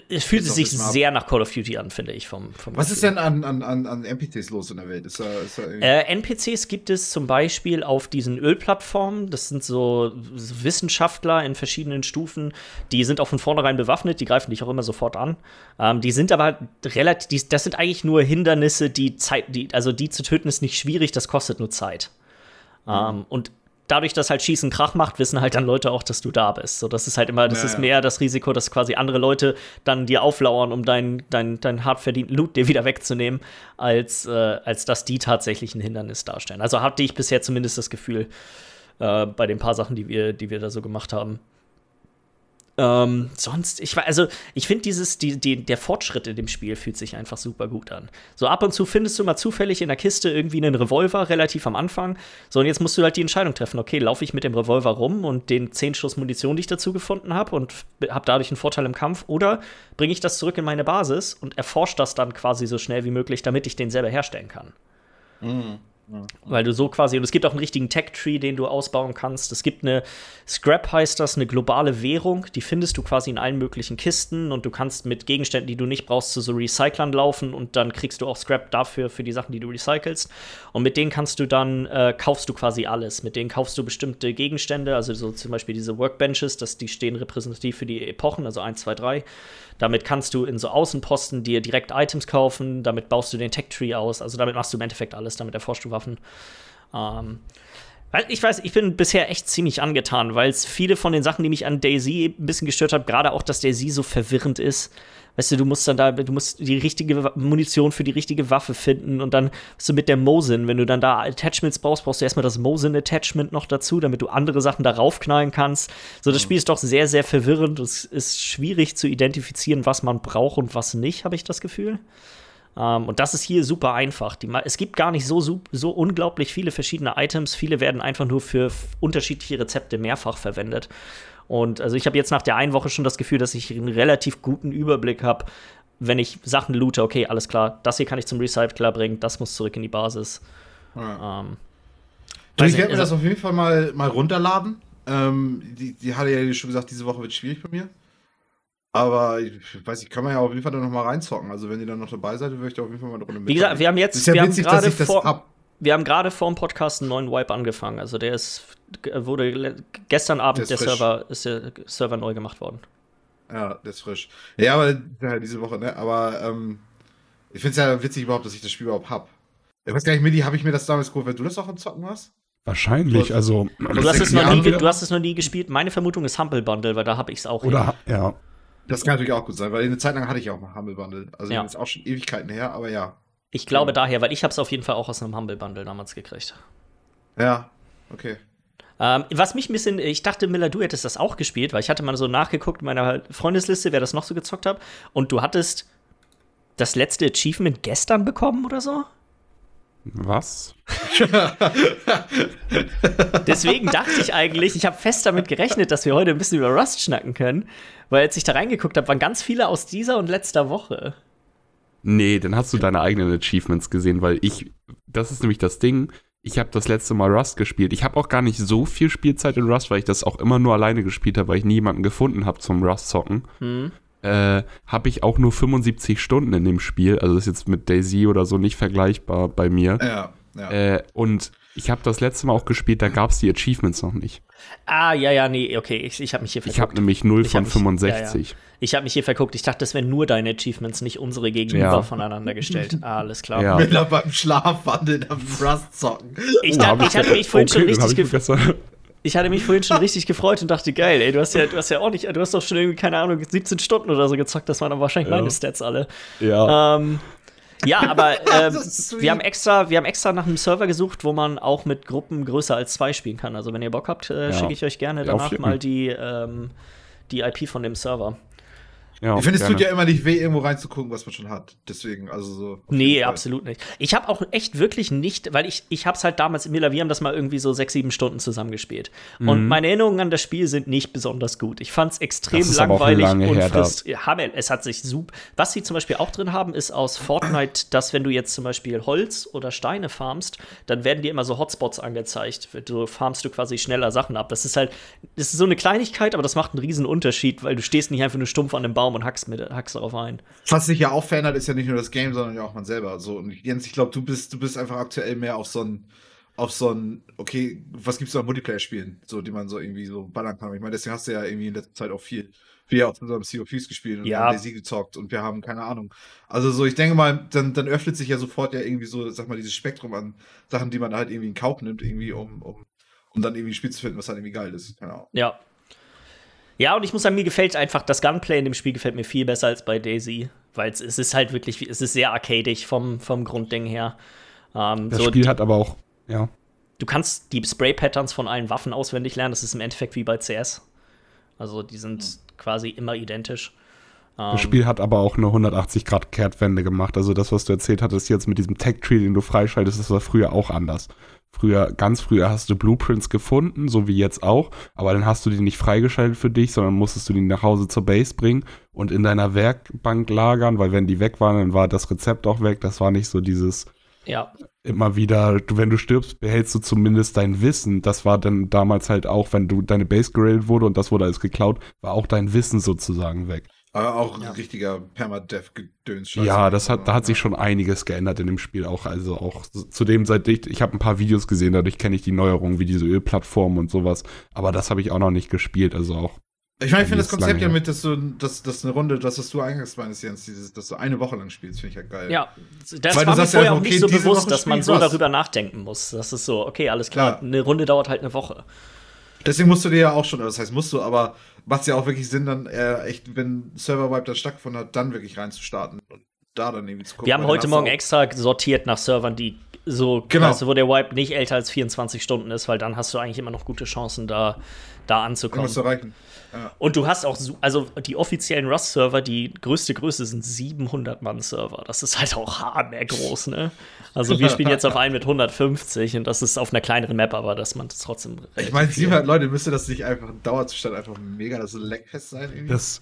es fühlt sich sehr nach Call of Duty an, finde ich. Vom, vom Was ist Gefühl. denn an, an, an, an NPCs los in der Welt? Ist da, ist da Äh, NPCs gibt es zum Beispiel auf diesen Ölplattformen. Das sind so Wissenschaftler in verschiedenen Stufen. Die sind auch von vornherein bewaffnet. Die greifen dich auch immer sofort an. Ähm, die sind aber relativ. Die, das sind eigentlich nur Hindernisse, die Zeit. Die, also die zu töten ist nicht schwierig. Das kostet nur Zeit. Ähm, und dadurch, dass halt Schießen Krach macht, wissen halt dann Leute auch, dass du da bist. So, das ist halt immer, das Ja, ist mehr das Risiko, dass quasi andere Leute dann dir auflauern, um deinen dein, dein hart verdienten Loot dir wieder wegzunehmen, als, äh, als dass die tatsächlich ein Hindernis darstellen. Also hatte ich bisher zumindest das Gefühl, äh, bei den paar Sachen, die wir, die wir da so gemacht haben. Ähm, sonst, ich war, also, ich finde dieses, die, die, der Fortschritt in dem Spiel fühlt sich einfach super gut an. So ab und zu findest du mal zufällig in der Kiste irgendwie einen Revolver relativ am Anfang. So, und jetzt musst du halt die Entscheidung treffen, okay, laufe ich mit dem Revolver rum und den 10 Schuss Munition, die ich dazu gefunden habe und habe dadurch einen Vorteil im Kampf, oder bringe ich das zurück in meine Basis und erforsche das dann quasi so schnell wie möglich, damit ich den selber herstellen kann. Weil du so quasi, und es gibt auch einen richtigen Tech-Tree, den du ausbauen kannst. Es gibt eine, Scrap heißt das, eine globale Währung, die findest du quasi in allen möglichen Kisten und du kannst mit Gegenständen, die du nicht brauchst, zu so Recyclern laufen und dann kriegst du auch Scrap dafür, für die Sachen, die du recycelst. Und mit denen kannst du dann, äh, kaufst du quasi alles. Mit denen kaufst du bestimmte Gegenstände, also so zum Beispiel diese Workbenches, das, die stehen repräsentativ für die Epochen, also 1, 2, 3. Damit kannst du in so Außenposten dir direkt Items kaufen, damit baust du den Tech-Tree aus, also damit machst du im Endeffekt alles, damit erforschst du Waffen. Ähm, Ich weiß, ich bin bisher echt ziemlich angetan, weil es viele von den Sachen, die mich an Daisy ein bisschen gestört haben, gerade auch, dass Daisy so verwirrend ist. Weißt du, du musst dann da, du musst die richtige Munition für die richtige Waffe finden und dann bist du mit der Mosin, wenn du dann da Attachments brauchst, brauchst du erstmal das Mosin-Attachment noch dazu, damit du andere Sachen darauf knallen kannst. So, das Spiel ist doch sehr, sehr verwirrend. Es ist schwierig zu identifizieren, was man braucht und was nicht, habe ich das Gefühl. Um, ähm, und das ist hier super einfach. Die, es gibt gar nicht so, so unglaublich viele verschiedene Items. Viele werden einfach nur für unterschiedliche Rezepte mehrfach verwendet. Und also ich habe jetzt nach der einen Woche schon das Gefühl, dass ich einen relativ guten Überblick habe, wenn ich Sachen loote, okay, alles klar, das hier kann ich zum Recycler bringen, das muss zurück in die Basis. Ja. Ähm, ich werde mir das auf jeden Fall mal, mal runterladen. Ähm, die, die hatte ja schon gesagt, diese Woche wird schwierig bei mir. Aber ich weiß, ich kann man ja auf jeden Fall da noch mal reinzocken. Also wenn ihr dann noch dabei seid, würde ich da auf jeden Fall mal eine Runde mit. Wie gesagt, wir haben jetzt, ja wir witzig, haben gerade vor, wir haben gerade vor dem Podcast einen neuen Wipe angefangen. Also der ist wurde gestern Abend der, der Server ist der Server neu gemacht worden. Ja, der ist frisch. Ja, aber ja, diese Woche, ne? Aber ähm, ich finde es ja witzig überhaupt, dass ich das Spiel überhaupt hab. Ich weiß gar nicht, Midi, habe ich mir das damals geholt, wenn du das auch am Zocken hast? Wahrscheinlich, also. Du hast, es noch nie, du hast es noch nie gespielt. Meine Vermutung ist Humble Bundle, weil da habe ich es auch. Oder, hin. ja. Das kann natürlich auch gut sein, weil eine Zeit lang hatte ich auch mal Humble Bundle. Also ja. ist auch schon Ewigkeiten her, aber ja. Ich glaube ja. daher, weil ich habe es auf jeden Fall auch aus einem Humble Bundle damals gekriegt. Ja, okay. Ähm, was mich ein bisschen, ich dachte, Miller, du hättest das auch gespielt, weil ich hatte mal so nachgeguckt in meiner Freundesliste, wer das noch so gezockt hat. Und du hattest das letzte Achievement gestern bekommen oder so? Was? [laughs] Deswegen dachte ich eigentlich, ich habe fest damit gerechnet, dass wir heute ein bisschen über Rust schnacken können, weil als ich da reingeguckt habe, waren ganz viele aus dieser und letzter Woche. Nee, dann hast du deine eigenen Achievements gesehen, weil ich, das ist nämlich das Ding, ich habe das letzte Mal Rust gespielt. Ich habe auch gar nicht so viel Spielzeit in Rust, weil ich das auch immer nur alleine gespielt habe, weil ich nie jemanden gefunden habe zum Rust-Zocken. Hm. Äh, habe ich auch nur 75 Stunden in dem Spiel. Also das ist jetzt mit Daisy oder so nicht vergleichbar bei mir. Ja, ja. Äh, und ich habe das letzte Mal auch gespielt, da gab es die Achievements noch nicht. Ah, ja, ja, nee, okay, ich, ich habe mich hier verguckt. Ich habe nämlich 0 von mich, 65. Ja, ja. Ich habe mich hier verguckt. Ich dachte, das wären nur deine Achievements, nicht unsere gegenüber ja. voneinander gestellt. Ah, [laughs] alles klar. Ja. Miller beim Schlafwandeln am Rust zocken. Ich, oh, dachte, ich, hatte mich vorhin okay, schon richtig gefreut. [laughs] Ich hatte mich vorhin schon richtig gefreut und dachte, geil, ey, du hast ja, du hast ja auch nicht, du hast doch schon irgendwie, keine Ahnung, 17 Stunden oder so gezockt, das waren dann wahrscheinlich meine Stats alle. Ja. Ähm, ja, aber [laughs] äh, wir, haben extra, wir haben extra nach einem Server gesucht, wo man auch mit Gruppen größer als zwei spielen kann. Also wenn ihr Bock habt, äh, ja. schicke ich euch gerne danach mal die, ähm, die IP von dem Server. Ja, ich finde, es tut ja immer nicht weh, irgendwo reinzugucken, was man schon hat. Deswegen, also so. Nee, absolut nicht. Ich habe auch echt wirklich nicht, weil ich, ich habe es halt damals, Miller, wir haben das mal irgendwie so sechs, sieben Stunden zusammengespielt. Mhm. Und meine Erinnerungen an das Spiel sind nicht besonders gut. Ich fand es extrem langweilig und frisst. Es hat sich super. Was sie zum Beispiel auch drin haben, ist aus Fortnite, dass wenn du jetzt zum Beispiel Holz oder Steine farmst, dann werden dir immer so Hotspots angezeigt. Du farmst du quasi schneller Sachen ab. Das ist halt, das ist so eine Kleinigkeit, aber das macht einen riesen Unterschied, weil du stehst nicht einfach nur stumpf an einem Baum Raum und hackst, mit, hackst darauf ein. Was sich ja auch verändert, ist ja nicht nur das Game, sondern ja auch man selber. So, und Jens, ich glaube, du bist, du bist einfach aktuell mehr auf so ein, auf so ein, okay, was gibt's an Multiplayer-Spielen, so, die man so irgendwie so ballern kann. Ich meine, deswegen hast du ja irgendwie in letzter Zeit auch viel, viel auf unserem Sea of Thieves gespielt und ja. haben Daisy gezockt und wir haben keine Ahnung. Also so, ich denke mal, dann, dann öffnet sich ja sofort ja irgendwie so, sag mal, dieses Spektrum an Sachen, die man halt irgendwie in Kauf nimmt, irgendwie, um, um, um dann irgendwie ein Spiel zu finden, was halt irgendwie geil ist. Ahnung. Ja, ja, und ich muss sagen, mir gefällt einfach, das Gunplay in dem Spiel gefällt mir viel besser als bei Daisy, weil es, ist halt wirklich, es ist sehr arcadig vom, vom Grundding her. Ähm, das so Spiel hat aber auch, ja. Du kannst die Spray-Patterns von allen Waffen auswendig lernen, das ist im Endeffekt wie bei CS. Also die sind mhm. quasi immer identisch. Das Spiel hat aber auch eine 180-Grad-Kehrtwende gemacht. Also das, was du erzählt hattest jetzt mit diesem Tech-Tree, den du freischaltest, das war früher auch anders. Früher, ganz früher hast du Blueprints gefunden, so wie jetzt auch, aber dann hast du die nicht freigeschaltet für dich, sondern musstest du die nach Hause zur Base bringen und in deiner Werkbank lagern, weil wenn die weg waren, dann war das Rezept auch weg. Das war nicht so dieses ja. immer wieder, du, wenn du stirbst, behältst du zumindest dein Wissen. Das war dann damals halt auch, wenn du deine Base geradet wurde und das wurde alles geklaut, war auch dein Wissen sozusagen weg. Aber auch ja. richtiger Permadeath-Gedöns. Ja, das hat, da hat sich schon einiges geändert in dem Spiel auch. Also auch zudem, seit ich, ich habe ein paar Videos gesehen, dadurch kenne ich die Neuerungen wie diese Ölplattform und sowas. Aber das habe ich auch noch nicht gespielt. Also auch Ich meine, ich Bei finde das Konzept ja mit, dass du, dass, dass eine Runde, das, was du eingangs meinst, Jens, dieses, dass du eine Woche lang spielst, finde ich ja geil. Ja, das Weil war mir ja vorher einfach, auch nicht okay, so diese bewusst, Woche dass man so was. darüber nachdenken muss. Das ist so, okay, alles klar, Klar. eine Runde dauert halt eine Woche. Deswegen musst du dir ja auch schon, das heißt musst du, aber macht es ja auch wirklich Sinn, dann äh, echt, wenn Server-Wipe dann stattgefunden hat, dann wirklich reinzustarten und da dann irgendwie zu gucken. Wir haben heute Morgen extra sortiert nach Servern, die so, Genau. weißt du, wo der Wipe nicht älter als 24 Stunden ist, weil dann hast du eigentlich immer noch gute Chancen, da, da anzukommen. zu erreichen. Ja. Und du hast auch, so- also die offiziellen Rust-Server, die größte Größe sind 700-Mann-Server. Das ist halt auch hammer groß, ne? Also wir spielen jetzt auf einen mit 150 und das ist auf einer kleineren Map, aber dass man das trotzdem. Ich meine, viel- 700 Leute, müsste das nicht einfach ein Dauerzustand einfach mega das Leckfest sein? Irgendwie? Das,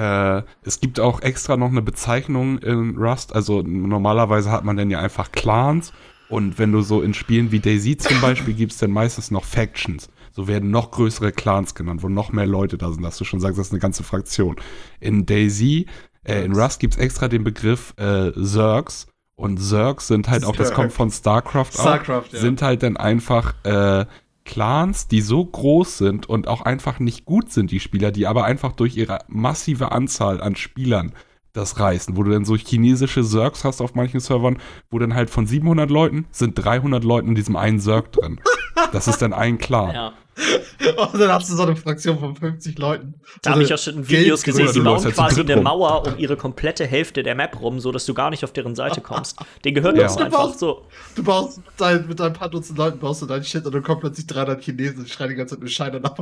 äh, es gibt auch extra noch eine Bezeichnung in Rust. Also normalerweise hat man dann ja einfach Clans. Und wenn du so in Spielen wie Daisy zum Beispiel gibt es dann meistens noch Factions. So werden noch größere Clans genannt, wo noch mehr Leute da sind, dass du schon sagst, das ist eine ganze Fraktion. In Daisy, äh, in Rust gibt es extra den Begriff äh, Zergs. Und Zergs sind halt auch, das kommt von StarCraft, StarCraft, auch, ja. sind halt dann einfach äh, Clans, die so groß sind und auch einfach nicht gut sind, die Spieler, die aber einfach durch ihre massive Anzahl an Spielern das reißen, wo du dann so chinesische Zergs hast auf manchen Servern, wo dann halt von 700 Leuten sind 300 Leute in diesem einen Zerg drin. Das ist dann ein Clan. [laughs] Ja, [laughs] Und dann hast du so eine Fraktion von 50 Leuten. da so habe ich auch schon Videos gesehen, die bauen halt quasi eine. Mauer um ihre komplette Hälfte der Map rum, so dass du gar nicht auf deren Seite kommst. Den gehört Ja. das einfach so. Du baust dein, mit dein paar Dutzend Leuten baust du dein Shit und dann kommen plötzlich 300 Chinesen und schreien die ganze Zeit mit Scheine nach.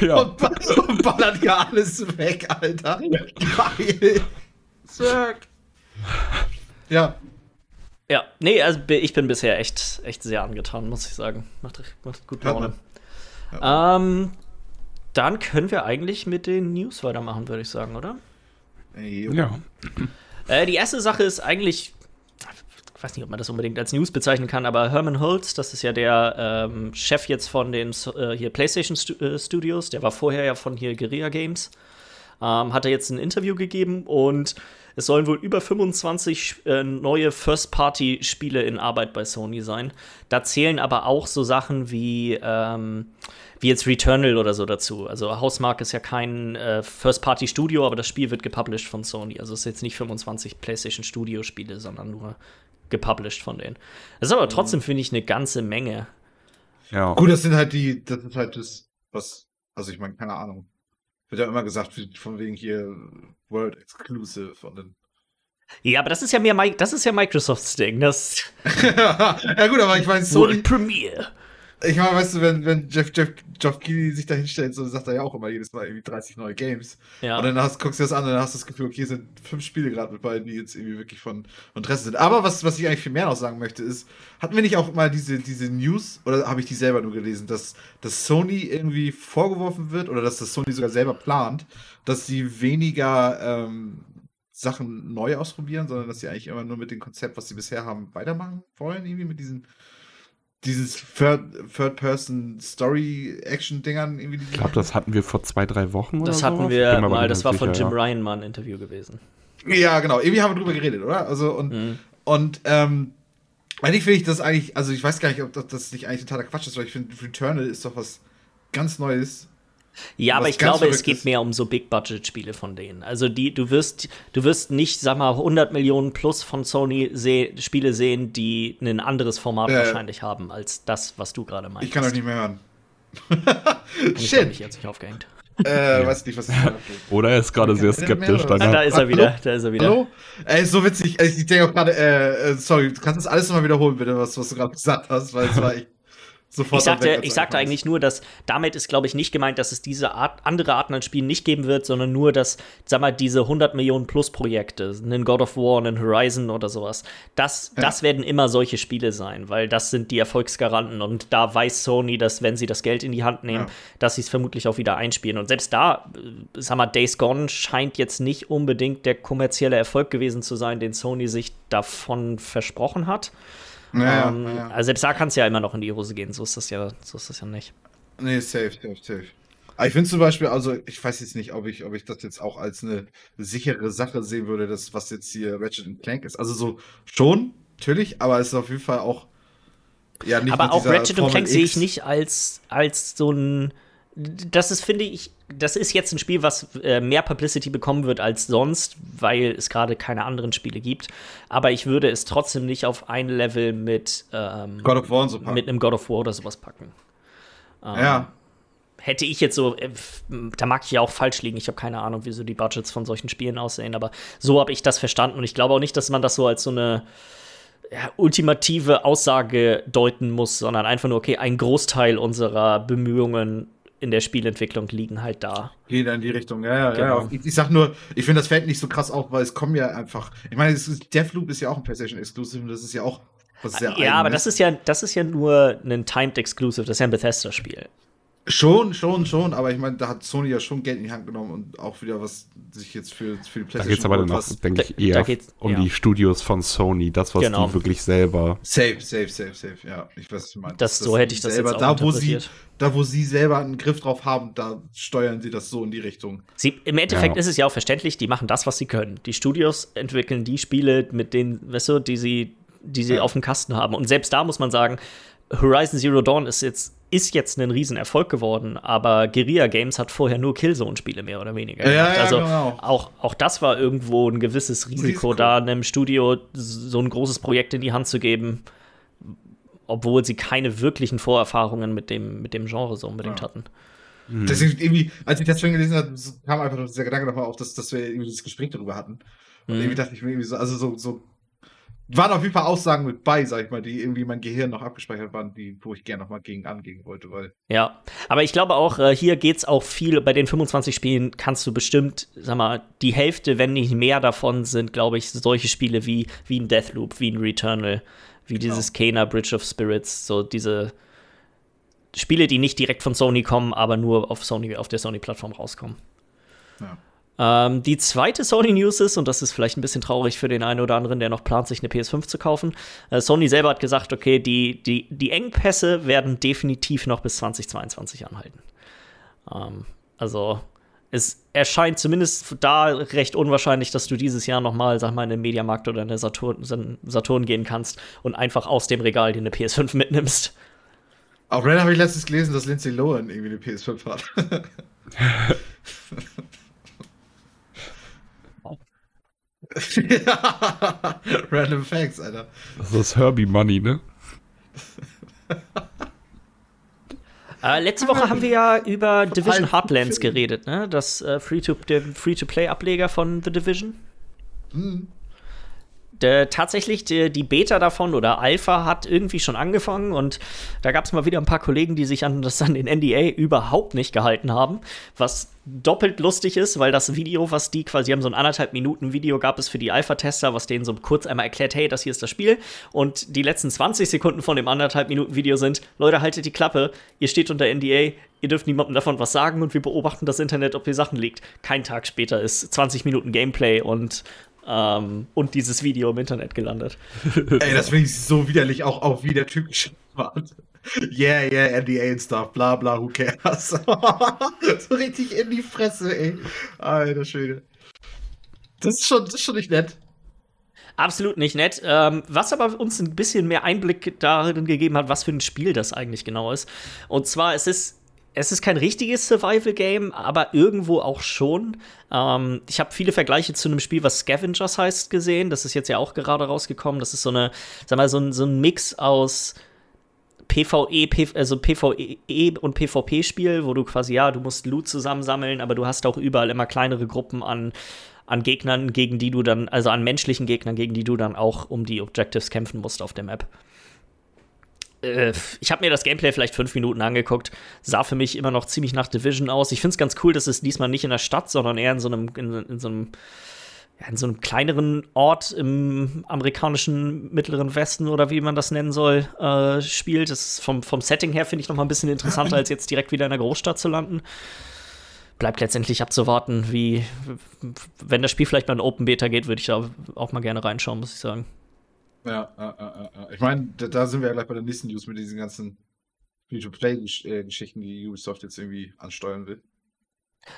Ja. Und, ba und ballern ja alles weg, Alter. Geil. Zerg. Ja, Ja, nee, also ich bin bisher echt, echt sehr angetan, muss ich sagen. Macht, macht gut Laune. Man. Ähm, dann können wir eigentlich mit den News weitermachen, würde ich sagen, oder? Ey, Ja. [clears throat] Äh, die erste Sache ist eigentlich, ich weiß nicht, ob man das unbedingt als News bezeichnen kann, aber Herman Holtz, das ist ja der ähm, Chef jetzt von den äh, hier PlayStation Stu äh, Studios, der war vorher ja von hier Guerilla Games, ähm, hat er jetzt ein Interview gegeben und es sollen wohl über 25 äh, neue First-Party-Spiele in Arbeit bei Sony sein. Da zählen aber auch so Sachen wie, ähm, wie jetzt Returnal oder so dazu. Also Housemark ist ja kein äh, First-Party-Studio, aber das Spiel wird gepublished von Sony. Also es ist jetzt nicht 25 PlayStation Studio-Spiele, sondern nur gepublished von denen. Das ist aber trotzdem, finde ich, eine ganze Menge. Ja. Gut, das sind halt die, das ist halt das, was, also ich meine, keine Ahnung. Wird ja immer gesagt, von wegen hier World Exclusive und dann. Ja, aber das ist ja mehr, das ist ja Microsofts Ding. Das [laughs] ja gut, aber ich meine, Sony, World Premiere. Ich meine, weißt du, wenn, wenn Jeff, Jeff, Jeff Keighley sich da hinstellt, so sagt er ja auch immer jedes Mal irgendwie 30 neue Games. Ja. Und dann hast, guckst du das an und dann hast du das Gefühl, okay, sind fünf Spiele gerade mit beiden, die jetzt irgendwie wirklich von Interesse sind. Aber was, was ich eigentlich viel mehr noch sagen möchte, ist, hatten wir nicht auch mal diese, diese News, oder habe ich die selber nur gelesen, dass, dass Sony irgendwie vorgeworfen wird, oder dass das Sony sogar selber plant, dass sie weniger ähm, Sachen neu ausprobieren, sondern dass sie eigentlich immer nur mit dem Konzept, was sie bisher haben, weitermachen wollen, irgendwie mit diesen dieses Third-Person-Story-Action-Dingern irgendwie. Ich glaube, das hatten wir vor zwei, drei Wochen oder Das sowas. hatten wir mal, das war von sicher, Jim ja. Ryan mal ein Interview gewesen. Ja, genau. Irgendwie haben wir drüber geredet, oder? Also, und, Mhm. und, ähm, eigentlich finde ich das eigentlich, also ich weiß gar nicht, ob das, das nicht eigentlich totaler Quatsch ist, weil ich finde, Returnal ist doch was ganz Neues. Ja, aber ich glaube, es geht mehr um so Big-Budget-Spiele von denen. Also die, du wirst, du wirst nicht, sag mal, 100 Millionen plus von Sony seh Spiele sehen, die ein anderes Format ja. wahrscheinlich haben, als das, was du gerade meinst. Ich kann euch nicht mehr hören. [laughs] Ich habe mich Shit. jetzt nicht aufgehängt. Äh, weiß nicht, was ich gerade Oder er ist gerade sehr skeptisch. Dann Ah, da ist er Hallo? wieder, da ist er wieder. Hallo? Ey, ist so witzig. Ich denke auch gerade, äh, äh, sorry, du kannst das alles nochmal wiederholen, bitte, was, was du gerade gesagt hast, weil es war echt sofort. Ich sagte, ich sagte eigentlich nur, dass damit ist, glaube ich, nicht gemeint, dass es diese Art, andere Arten an Spielen nicht geben wird, sondern nur, dass, sag mal, diese 100 Millionen plus Projekte, einen God of War, einen Horizon oder sowas, das, Ja. das werden immer solche Spiele sein, weil das sind die Erfolgsgaranten und da weiß Sony, dass wenn sie das Geld in die Hand nehmen, Ja. dass sie es vermutlich auch wieder einspielen. Und selbst da, äh, sag mal, Days Gone scheint jetzt nicht unbedingt der kommerzielle Erfolg gewesen zu sein, den Sony sich davon versprochen hat. Ja, ähm, ja, ja. Also selbst da kann es ja immer noch in die Hose gehen. So ist das ja, so ist das ja nicht. Nee, safe, safe, safe. Aber ich finde zum Beispiel, also ich weiß jetzt nicht, ob ich, ob ich das jetzt auch als eine sichere Sache sehen würde, das, was jetzt hier Ratchet Clank ist. Also so schon, natürlich, aber es ist auf jeden Fall auch ja nicht Aber auch Ratchet und Clank sehe ich nicht als, als so ein das ist, finde ich, das ist jetzt ein Spiel, was äh, mehr Publicity bekommen wird als sonst, weil es gerade keine anderen Spiele gibt. Aber ich würde es trotzdem nicht auf ein Level mit ähm, God of War so packen. mit einem God of War oder sowas packen. Ähm, Ja. Hätte ich jetzt so, äh, da mag ich ja auch falsch liegen. Ich habe keine Ahnung, wie so die Budgets von solchen Spielen aussehen, aber so habe ich das verstanden und ich glaube auch nicht, dass man das so als so eine ja, ultimative Aussage deuten muss, sondern einfach nur, okay, ein Großteil unserer Bemühungen in der Spielentwicklung liegen halt da. Geht in die Richtung, ja, ja, Genau. ja. Ich, ich sag nur, ich finde, das fällt nicht so krass auf, weil es kommen ja einfach. Ich meine, ist, Deathloop ist ja auch ein PlayStation Exclusive und das ist ja auch was sehr ja, aber Eigenes. das ist ja, das ist ja nur ein Timed Exclusive, das ist ja ein Bethesda-Spiel. Schon, schon, schon, aber ich meine, da hat Sony ja schon Geld in die Hand genommen und auch wieder was sich jetzt für, für die Da PlayStation geht es aber dann was- denke ich, Da- eher da geht's- um ja. die Studios von Sony, das, was Genau. die wirklich selber. Safe, safe, safe, safe, ja. Ich weiß, was du meinst. Das- so hätte ich das selber, jetzt auch da, wo sie, da, wo sie selber einen Griff drauf haben, da steuern sie das so in die Richtung. Sie, Im Endeffekt Ja. ist es ja auch verständlich, die machen das, was sie können. Die Studios entwickeln die Spiele, mit denen, weißt du, die sie, die sie Ja. auf dem Kasten haben. Und selbst da muss man sagen, Horizon Zero Dawn ist jetzt, ist jetzt ein Riesenerfolg geworden, aber Guerilla Games hat vorher nur Killzone-Spiele mehr oder weniger Ja, gemacht. ja, also genau. auch, auch das war irgendwo ein gewisses Risiko, Risiko. da einem Studio so ein großes Projekt in die Hand zu geben, obwohl sie keine wirklichen Vorerfahrungen mit dem, mit dem Genre so unbedingt Ja. hatten. Hm. Deswegen irgendwie, als ich das schon gelesen habe, kam einfach noch dieser Gedanke nochmal auf, dass, dass wir irgendwie das Gespräch darüber hatten. Und Mhm. irgendwie dachte ich mir irgendwie so, also so, so, waren auf jeden Fall Aussagen mit bei, sag ich mal, die irgendwie mein Gehirn noch abgespeichert waren, die, wo ich gerne nochmal gegen angehen wollte, weil. Ja, aber ich glaube auch, äh, hier geht's auch viel, bei den 25 Spielen kannst du bestimmt, sag mal, die Hälfte, wenn nicht mehr davon sind, glaube ich, solche Spiele wie, wie ein Deathloop, wie ein Returnal, wie dieses Kena Bridge of Spirits, so diese Spiele, die nicht direkt von Sony kommen, aber nur auf Sony, auf der Sony-Plattform rauskommen. Ja. Ähm, die zweite Sony News ist, und das ist vielleicht ein bisschen traurig für den einen oder anderen, der noch plant, sich eine PS5 zu kaufen. Äh, Sony selber hat gesagt, okay, die, die, die Engpässe werden definitiv noch bis 2022 anhalten. Ähm, also es erscheint zumindest da recht unwahrscheinlich, dass du dieses Jahr noch mal, sag mal, in den Mediamarkt oder in eine Saturn, Saturn gehen kannst und einfach aus dem Regal dir eine PS5 [laughs] mitnimmst. Auf Reddit habe ich letztens gelesen, dass Lindsay Lohan irgendwie eine PS5 hat. [laughs] [laughs] ja. [laughs] Random Facts, Alter. Das ist Herbie Money, ne? Äh, letzte Woche haben wir ja über Division Halt, Heartlands geredet, ne? Das äh, Free-to-Play-Ableger von The Division. Hm. Der, tatsächlich, die, die Beta davon oder Alpha hat irgendwie schon angefangen und da gab es mal wieder ein paar Kollegen, die sich an das an den NDA überhaupt nicht gehalten haben, was doppelt lustig ist, weil das Video, was die quasi haben, so ein anderthalb Minuten Video gab es für die Alpha-Tester, was denen so kurz einmal erklärt, hey, das hier ist das Spiel und die letzten 20 Sekunden von dem anderthalb Minuten Video sind, Leute, haltet die Klappe, ihr steht unter NDA, ihr dürft niemandem davon was sagen und wir beobachten das Internet, ob ihr Sachen liegt. Kein Tag später ist 20 Minuten Gameplay und ähm, und dieses Video im Internet gelandet. [laughs] Ey, das finde ich so widerlich, auch, auch wie der Typ hat. Yeah, yeah, NDA and stuff, bla bla, who cares? [laughs] so richtig in die Fresse, ey. Alter Schwede. Das ist schon, das ist schon nicht nett. Absolut nicht nett. Ähm, was aber uns ein bisschen mehr Einblick darin gegeben hat, was für ein Spiel das eigentlich genau ist. Und zwar, es ist. Es ist kein richtiges Survival-Game, aber irgendwo auch schon. Ähm, ich habe viele Vergleiche zu einem Spiel, was Scavengers heißt, gesehen. Das ist jetzt ja auch gerade rausgekommen. Das ist so eine, sag mal, so ein, so ein Mix aus PvE, also PvE und PvP-Spiel, wo du quasi, ja, du musst Loot zusammensammeln, aber du hast auch überall immer kleinere Gruppen an, an Gegnern, gegen die du dann, also an menschlichen Gegnern, gegen die du dann auch um die Objectives kämpfen musst auf der Map. Äh, ich habe mir das Gameplay vielleicht fünf Minuten angeguckt, sah für mich immer noch ziemlich nach Division aus. Ich finde es ganz cool, dass es diesmal nicht in der Stadt, sondern eher in so einem, in, in so einem ja, in so einem kleineren Ort im amerikanischen mittleren Westen oder wie man das nennen soll, äh, spielt. Das ist vom, vom Setting her finde ich noch mal ein bisschen interessanter, als jetzt direkt wieder in der Großstadt zu landen. Bleibt letztendlich abzuwarten, wie, wenn das Spiel vielleicht mal in Open Beta geht, würde ich da auch mal gerne reinschauen, muss ich sagen. Ja, ja, ja, ja. ich meine, da, da sind wir ja gleich bei der nächsten News mit diesen ganzen Free-to-Play-Geschichten, die Ubisoft jetzt irgendwie ansteuern will.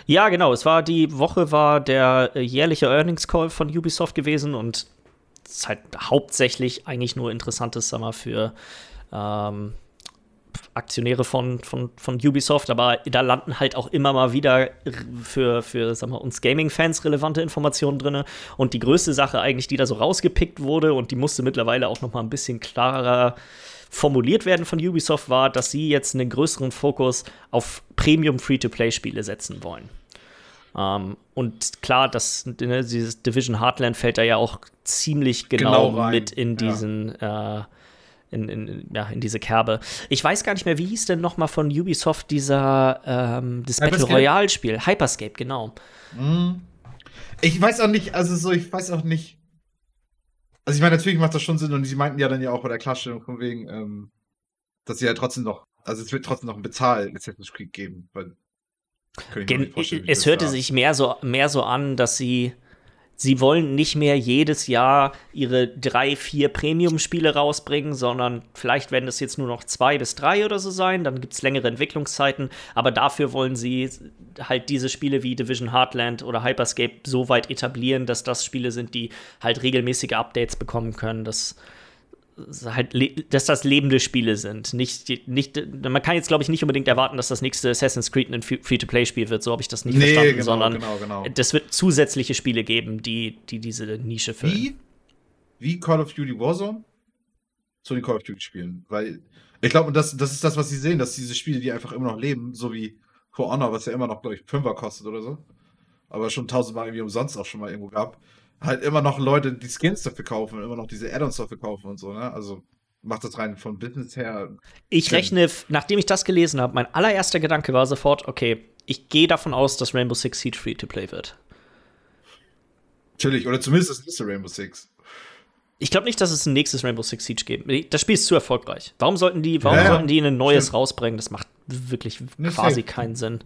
Ja, genau. Es war die Woche war der äh, jährliche Earnings Call von Ubisoft gewesen und es ist halt hauptsächlich eigentlich nur interessantes, sag für ähm, Aktionäre von, von, von Ubisoft, aber da landen halt auch immer mal wieder für, für sagen wir, uns Gaming-Fans relevante Informationen drin. Und die größte Sache eigentlich, die da so rausgepickt wurde und die musste mittlerweile auch noch mal ein bisschen klarer formuliert werden von Ubisoft, war, dass sie jetzt einen größeren Fokus auf Premium-Free-to-Play-Spiele setzen wollen. Ähm, und klar, das, ne, dieses Division Heartland fällt da ja auch ziemlich genau, genau mit in diesen ja. äh, in, in, ja, in diese Kerbe. Ich weiß gar nicht mehr, wie hieß denn noch mal von Ubisoft dieser ähm, das Battle Royale Spiel Hyperscape, genau. Mhm. Ich weiß auch nicht, also so, ich weiß auch nicht. Also ich meine, natürlich macht das schon Sinn und sie meinten ja dann ja auch bei der Klarstellung von wegen, ähm, dass sie ja trotzdem noch, also es wird trotzdem noch ein Bezahl Assassin's Creed geben, weil es hörte sich mehr so, mehr so an, dass sie sie wollen nicht mehr jedes Jahr ihre drei, vier Premium-Spiele rausbringen, sondern vielleicht werden es jetzt nur noch zwei bis drei oder so sein. Dann gibt es längere Entwicklungszeiten. Aber dafür wollen sie halt diese Spiele wie Division Heartland oder Hyperscape so weit etablieren, dass das Spiele sind, die halt regelmäßige Updates bekommen können. Das halt, dass das lebende Spiele sind. Nicht, nicht, man kann jetzt, glaube ich, nicht unbedingt erwarten, dass das nächste Assassin's Creed ein Free-to-Play-Spiel wird. So habe ich das nicht nee, verstanden, genau, sondern genau, genau. das wird zusätzliche Spiele geben, die, die diese Nische füllen. Wie? Wie Call of Duty Warzone? Zu den Call of Duty Spielen. Weil ich glaube, das, das ist das, was sie sehen, dass diese Spiele, die einfach immer noch leben, so wie For Honor, was ja immer noch, glaube ich, Fünfer kostet oder so, aber schon tausendmal irgendwie umsonst auch schon mal irgendwo gab halt immer noch Leute die Skins dafür kaufen immer noch diese Add-ons dafür kaufen und so, ne? Also macht das rein von Business her. Ich rechne, nachdem ich das gelesen habe, mein allererster Gedanke war sofort, okay, ich gehe davon aus, dass Rainbow Six Siege Free-to-Play wird. Natürlich, oder zumindest das nächste Rainbow Six. Ich glaube nicht, dass es ein nächstes Rainbow Six Siege gibt. Das Spiel ist zu erfolgreich. Warum sollten die, warum ja, sollten die ein neues stimmt. rausbringen? Das macht wirklich quasi keinen Sinn.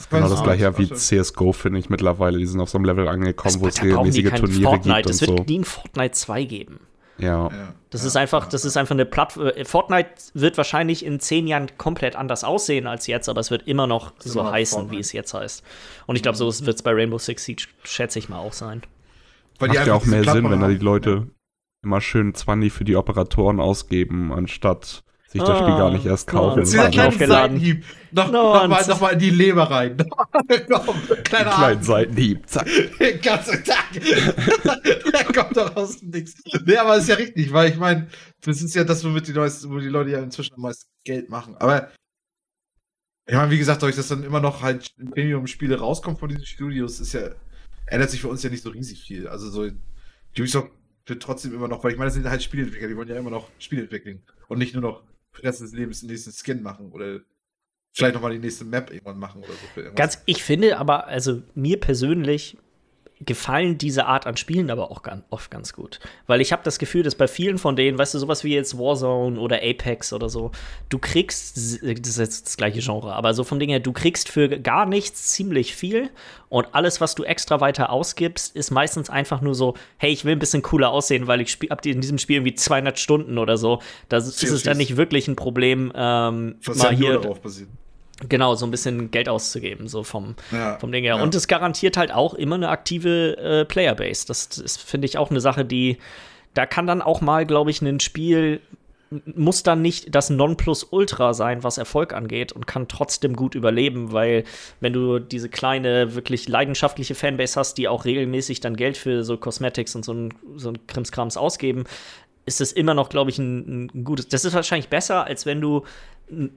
Das ist genau das gleiche wie CSGO, finde ich mittlerweile. Die sind auf so einem Level angekommen, wo es regelmäßige Turniere Fortnite. gibt. Es wird so. nie ein Fortnite 2 geben. Ja. Das ja, ist einfach, das ist einfach eine Plattform. Äh, Fortnite wird wahrscheinlich in zehn Jahren komplett anders aussehen als jetzt, aber es wird immer noch so immer heißen, Fortnite. wie es jetzt heißt. Und ich glaube, so wird es bei Rainbow Six Siege, schätze ich mal, auch sein. Weil Macht ja auch mehr Sinn, wenn da die Leute immer schön 20 für die Operatoren ausgeben, anstatt sich das Spiel gar nicht erst ah. kaufen. Oh, dieser kleine Seitenhieb. Noch, no, noch, mal, noch mal in die Leber rein. [laughs] Kleiner kleinen Seitenhieb. Zack. [laughs] Ganze Tag. [laughs] Der kommt doch aus dem Nix. Nee, aber ist ja richtig, weil ich meine, das ist ja das, womit die, Leute, wo die Leute ja inzwischen am meisten Geld machen. Aber ich meine, wie gesagt, dadurch, dass dann immer noch halt Premium-Spiele rauskommen von diesen Studios, ist ja, ändert sich für uns ja nicht so riesig viel. Also so, Ubisoft wird trotzdem immer noch, weil ich meine, das sind halt Spieleentwickler, die wollen ja immer noch Spiele entwickeln und nicht nur noch Rest des Lebens den nächsten Skin machen oder vielleicht nochmal die nächste Map irgendwann machen oder so. Ganz, ich finde aber, also mir persönlich gefallen diese Art an Spielen aber auch ganz, oft ganz gut. Weil ich habe das Gefühl, dass bei vielen von denen, weißt du, sowas wie jetzt Warzone oder Apex oder so, du kriegst, das ist jetzt das gleiche Genre, aber so von Dingen her, du kriegst für gar nichts ziemlich viel und alles, was du extra weiter ausgibst, ist meistens einfach nur so, hey, ich will ein bisschen cooler aussehen, weil ich hab in diesem Spiel irgendwie 200 Stunden oder so. Da ist es dann nicht wirklich ein Problem, ähm, mal hier. Darauf basiert Genau, so ein bisschen Geld auszugeben, so vom, ja, vom Ding her. Ja. Und es garantiert halt auch immer eine aktive äh, Playerbase. Das ist, finde ich, auch eine Sache, die, da kann dann auch mal, glaube ich, ein Spiel muss dann nicht das Nonplusultra sein, was Erfolg angeht und kann trotzdem gut überleben, weil wenn du diese kleine, wirklich leidenschaftliche Fanbase hast, die auch regelmäßig dann Geld für so Cosmetics und so ein, so ein Krimskrams ausgeben, ist es immer noch, glaube ich, ein, ein, gutes. Das ist wahrscheinlich besser, als wenn du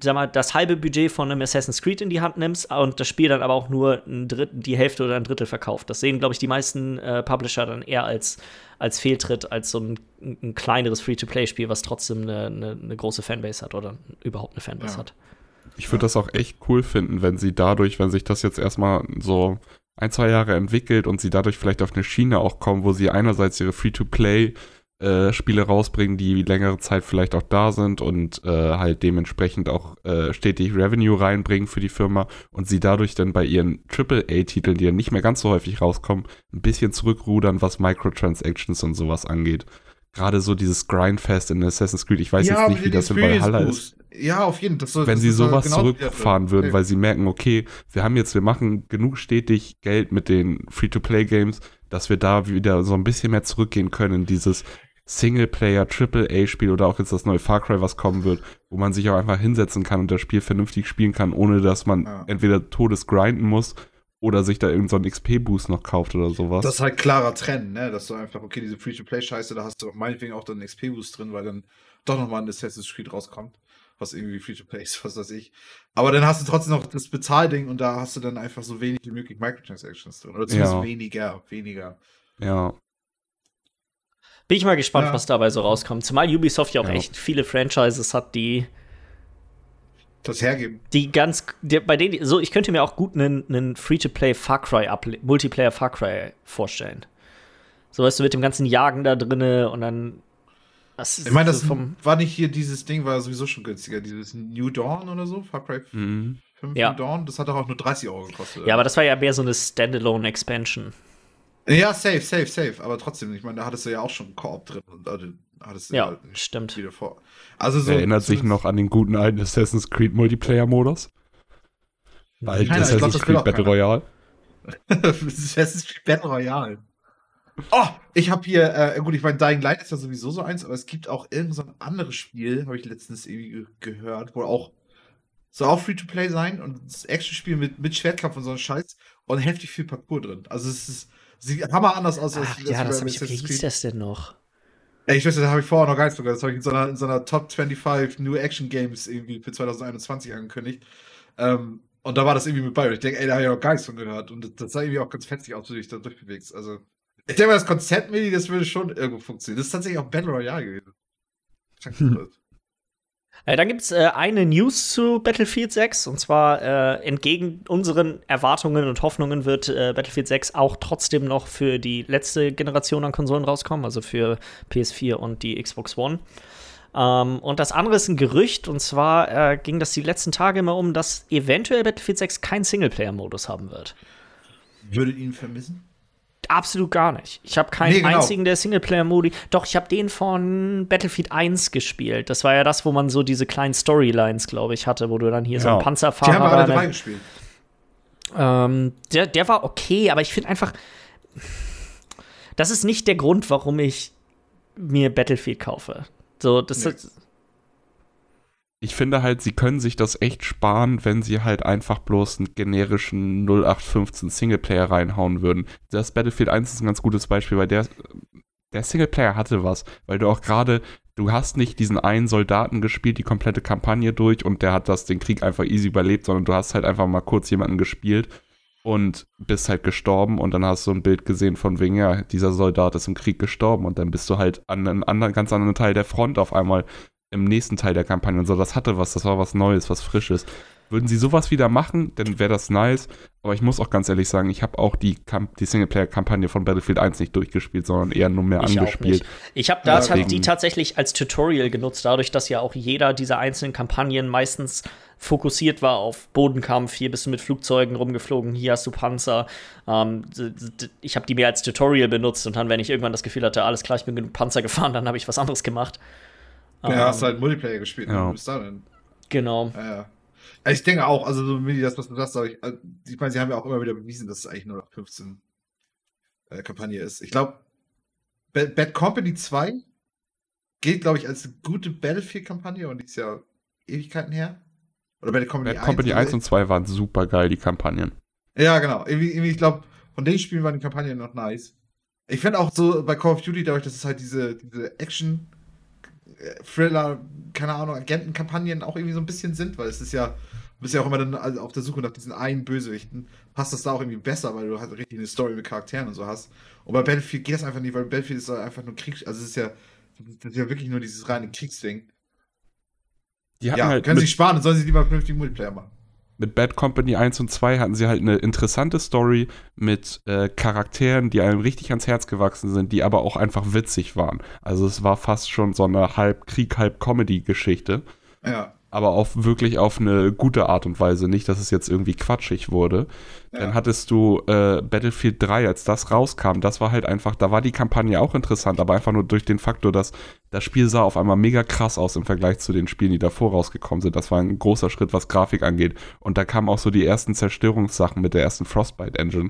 sag mal, das halbe Budget von einem Assassin's Creed in die Hand nimmst und das Spiel dann aber auch nur ein Drittel, die Hälfte oder ein Drittel verkauft. Das sehen, glaube ich, die meisten äh, Publisher dann eher als, als Fehltritt, als so ein, ein kleineres Free-to-Play-Spiel, was trotzdem eine, eine, eine, große Fanbase hat oder überhaupt eine Fanbase ja. hat. Ich würde das auch echt cool finden, wenn sie dadurch, wenn sich das jetzt erstmal so ein, zwei Jahre entwickelt und sie dadurch vielleicht auf eine Schiene auch kommen, wo sie einerseits ihre Free-to-Play äh, Spiele rausbringen, die längere Zeit vielleicht auch da sind und äh, halt dementsprechend auch äh, stetig Revenue reinbringen für die Firma und sie dadurch dann bei ihren AAA-Titeln, die dann nicht mehr ganz so häufig rauskommen, ein bisschen zurückrudern, was Microtransactions und sowas angeht. Gerade so dieses Grindfest in Assassin's Creed, ich weiß ja, jetzt nicht, wie das in Valhalla ist. Ja, auf jeden Fall. Wenn sie sowas genau zurückfahren würden, weil sie merken, okay, wir haben jetzt, wir machen genug stetig Geld mit den Free-to-Play-Games, dass wir da wieder so ein bisschen mehr zurückgehen können dieses, Singleplayer, Triple-A-Spiel oder auch jetzt das neue Far Cry, was kommen wird, wo man sich auch einfach hinsetzen kann und das Spiel vernünftig spielen kann, ohne dass man Ja. entweder todes grinden muss oder sich da irgendeinen so XP-Boost noch kauft oder sowas. Das ist halt klarer Trend, ne? Dass du einfach, okay, diese Free-to-Play-Scheiße, da hast du auch meinetwegen auch dann einen XP-Boost drin, weil dann doch nochmal ein Assassin's Creed rauskommt, was irgendwie Free-to-Play [laughs] ist, was weiß ich. Aber dann hast du trotzdem noch das Bezahlding und da hast du dann einfach so wenig wie möglich Microtransactions drin. Oder zumindest Ja. weniger, weniger. ja. Bin ich mal gespannt, Ja. was dabei so rauskommt. Zumal Ubisoft ja auch Ja. echt viele Franchises hat, die, Das hergeben. die ganz, die, bei denen, so, ich könnte mir auch gut einen, einen Free-to-Play Far Cry, Multiplayer Far Cry vorstellen. So, weißt du, mit dem ganzen Jagen da drinne und dann. Das ist Ich meine, das so vom. war nicht hier dieses Ding, war sowieso schon günstiger. Dieses New Dawn oder so, Far Cry Mhm. 5 Ja. New Dawn, das hat doch auch nur 30 Euro gekostet. Ja, aber das war ja mehr so eine Standalone-Expansion. Ja, safe, safe, safe. Aber trotzdem, ich meine, da hattest du ja auch schon Koop drin. Und da hattest du Ja, halt stimmt. wieder vor. Also so. Erinnert sich noch an den guten alten Assassin's Creed Multiplayer-Modus? Bald Keiner, glaub, Assassin's das Creed Battle. Royale. [laughs] Assassin's Creed Battle Royale. Oh, ich habe hier, äh, gut, ich meine, Dying Light ist ja sowieso so eins, aber es gibt auch irgend so ein anderes Spiel, habe ich letztens irgendwie ge gehört, wo auch soll auch Free-to-Play sein und das Action-Spiel mit, mit Schwertkampf und so ein Scheiß und heftig viel Parcours drin. Also es ist, sieht hammer anders aus als Ach, als ja, das hab ich, wie hieß das denn noch? Ey, ich weiß, das habe ich vorher noch gar nicht gehört. Das habe ich in so einer, in so einer Top 25 New Action Games irgendwie für 2021 angekündigt. Ähm, und da war das irgendwie mit bei. Ich denke, ey, da habe ich noch gar nichts von gehört. Und das, sah irgendwie auch ganz fetzig aus, wie du dich da durchbewegst. Also, ich denke mal, das Konzept, Medi, das würde schon irgendwo funktionieren. Das ist tatsächlich auch Battle Royale gewesen. [laughs] Äh, dann gibt es äh, eine News zu Battlefield 6 und zwar äh, entgegen unseren Erwartungen und Hoffnungen wird äh, Battlefield 6 auch trotzdem noch für die letzte Generation an Konsolen rauskommen, also für PS4 und die Xbox One. Ähm, und das andere ist ein Gerücht und zwar äh, ging das die letzten Tage immer um, dass eventuell Battlefield 6 keinen Singleplayer-Modus haben wird. Würdet ihr ihn vermissen? Absolut gar nicht. Ich habe keinen Nee, genau. einzigen der Singleplayer-Modi. Doch, ich habe den von Battlefield 1 gespielt. Das war ja das, wo man so diese kleinen Storylines, glaube ich, hatte, wo du dann hier so Ja. einen Die Panzerfahrer haben wir alle drei gespielt. ähm, der, der war okay, aber ich finde einfach, das ist nicht der Grund, warum ich mir Battlefield kaufe. So, das Nee. ist, Ich finde halt, sie können sich das echt sparen, wenn sie halt einfach bloß einen generischen 0815 Singleplayer reinhauen würden. Das Battlefield 1 ist ein ganz gutes Beispiel, weil der, der Singleplayer hatte was, weil du auch gerade, du hast nicht diesen einen Soldaten gespielt, die komplette Kampagne durch und der hat das, den Krieg einfach easy überlebt, sondern du hast halt einfach mal kurz jemanden gespielt und bist halt gestorben und dann hast du ein Bild gesehen von wegen, ja, dieser Soldat ist im Krieg gestorben und dann bist du halt an einem anderen, ganz anderen Teil der Front auf einmal im nächsten Teil der Kampagne und so. Das hatte was, das war was Neues, was Frisches. Würden sie sowas wieder machen, dann wäre das nice. Aber ich muss auch ganz ehrlich sagen, ich habe auch die, Kamp die Singleplayer-Kampagne von Battlefield 1 nicht durchgespielt, sondern eher nur mehr ich angespielt. Ich habe da Ja, die tatsächlich als Tutorial genutzt, dadurch, dass ja auch jeder dieser einzelnen Kampagnen meistens fokussiert war auf Bodenkampf. Hier bist du mit Flugzeugen rumgeflogen, hier hast du Panzer. Ähm, ich habe die mehr als Tutorial benutzt und dann, wenn ich irgendwann das Gefühl hatte, alles klar, ich bin genug Panzer gefahren, dann habe ich was anderes gemacht. Ja, Ähm, hast halt Multiplayer gespielt. ja. Ja. Bis dahin. Genau. Ja, ja. Also ich denke auch, also so Medi, das, was du sagst, aber ich, also, ich meine, sie haben ja auch immer wieder bewiesen, dass es eigentlich nur noch 15 äh, Kampagne ist. Ich glaube, Bad, Bad Company 2 gilt, glaube ich, als eine gute Battlefield-Kampagne und die ist ja Ewigkeiten her. Oder Bad Company Bad Company 1 und 2 waren super geil, die Kampagnen. Ja, genau. Irgendwie, irgendwie ich glaube, von den Spielen waren die Kampagnen noch nice. Ich finde auch so bei Call of Duty, dadurch, dass es halt diese, diese Action, Thriller, keine Ahnung, Agentenkampagnen auch irgendwie so ein bisschen sind, weil es ist ja, du bist ja auch immer dann also auf der Suche nach diesen einen Bösewichten. Passt das da auch irgendwie besser, weil du halt richtig eine Story mit Charakteren und so hast. Und bei Battlefield geht das einfach nicht, weil Battlefield ist einfach nur Krieg, also es ist ja, das ist ja wirklich nur dieses reine Kriegsding. Die Ja, halt können sich sparen, dann sollen sie lieber vernünftig Multiplayer machen. Mit Bad Company 1 und 2 hatten sie halt eine interessante Story mit äh, Charakteren, die einem richtig ans Herz gewachsen sind, die aber auch einfach witzig waren. Also es war fast schon so eine halb Krieg, halb Comedy-Geschichte. Ja. Aber auf wirklich auf eine gute Art und Weise, nicht, dass es jetzt irgendwie quatschig wurde. Dann Ja. hattest du äh, Battlefield 3, als das rauskam, das war halt einfach, da war die Kampagne auch interessant, aber einfach nur durch den Faktor, dass das Spiel sah auf einmal mega krass aus im Vergleich zu den Spielen, die davor rausgekommen sind. Das war ein großer Schritt, was Grafik angeht. Und da kamen auch so die ersten Zerstörungssachen mit der ersten Frostbite Engine.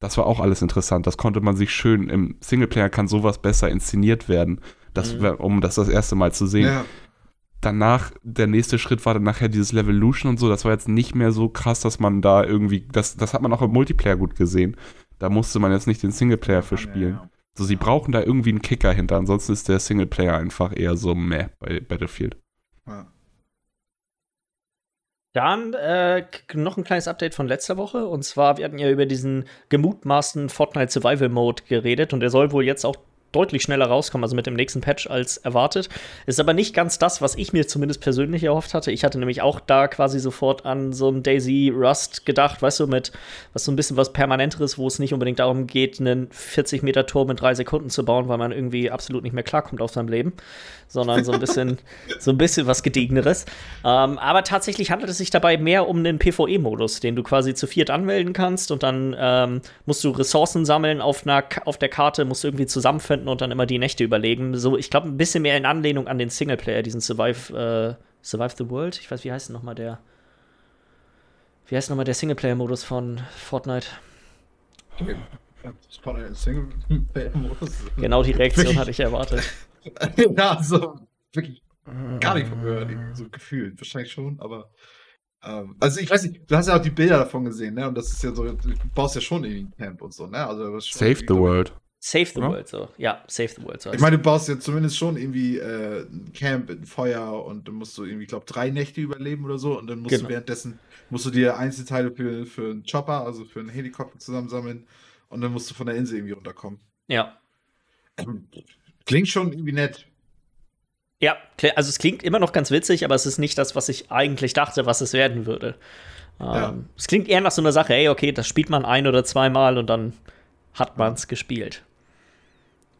Das war auch alles interessant. Das konnte man sich schön im Singleplayer kann sowas besser inszeniert werden Das wär, um das das erste Mal zu sehen. Ja. Danach, der nächste Schritt war dann nachher dieses Levolution und so. Das war jetzt nicht mehr so krass, dass man da irgendwie, das, das hat man auch im Multiplayer gut gesehen. Da musste man jetzt nicht den Singleplayer für spielen. Ja, So, sie brauchen da irgendwie einen Kicker hinter, ansonsten ist der Singleplayer einfach eher so meh bei Battlefield. ja. Dann äh, noch ein kleines Update von letzter Woche. Und zwar, wir hatten ja über diesen gemutmaßten Fortnite Survival Mode geredet und der soll wohl jetzt auch deutlich schneller rauskommen, also mit dem nächsten Patch als erwartet. Ist aber nicht ganz das, was ich mir zumindest persönlich erhofft hatte. Ich hatte nämlich auch da quasi sofort an so ein Daisy Rust gedacht, weißt du, mit was so ein bisschen was Permanenteres, wo es nicht unbedingt darum geht, einen 40 Meter Turm in drei Sekunden zu bauen, weil man irgendwie absolut nicht mehr klarkommt auf seinem Leben, sondern so ein bisschen, [laughs] so ein bisschen was Gediegeneres. Ähm, aber tatsächlich handelt es sich dabei mehr um einen PvE-Modus, den du quasi zu viert anmelden kannst und dann ähm, musst du Ressourcen sammeln auf, einer, auf der Karte, musst du irgendwie zusammenfinden und dann immer die Nächte überlegen. So, ich glaube, ein bisschen mehr in Anlehnung an den Singleplayer, diesen Survive, äh, Survive the World. Ich weiß, wie heißt denn nochmal der? Wie heißt nochmal der Singleplayer-Modus von Fortnite? Okay. Single-Modus. Genau die Reaktion hatte ich erwartet. [laughs] ja, so wirklich gar nicht von gehört, so gefühlt. Wahrscheinlich schon, aber. Ähm, also ich weiß nicht, du hast ja auch die Bilder davon gesehen, ne? Und das ist ja so, du baust ja schon irgendwie ein Camp und so, ne? Also das ist schon Save the World. Save the Ja. World, so. Ja, Save the World. So Ich meine, du baust ja zumindest schon irgendwie äh, ein Camp, ein Feuer und dann musst du irgendwie, ich glaube, drei Nächte überleben oder so und dann musst Genau. du währenddessen, musst du dir Einzelteile für, für einen Chopper, also für einen Helikopter zusammensammeln und dann musst du von der Insel irgendwie runterkommen. ja. Ähm, [clears throat] Klingt schon irgendwie nett. Ja, also es klingt immer noch ganz witzig, aber es ist nicht das, was ich eigentlich dachte, was es werden würde. Ähm, Ja. Es klingt eher nach so einer Sache, hey, okay, das spielt man ein oder zweimal und dann hat man es gespielt.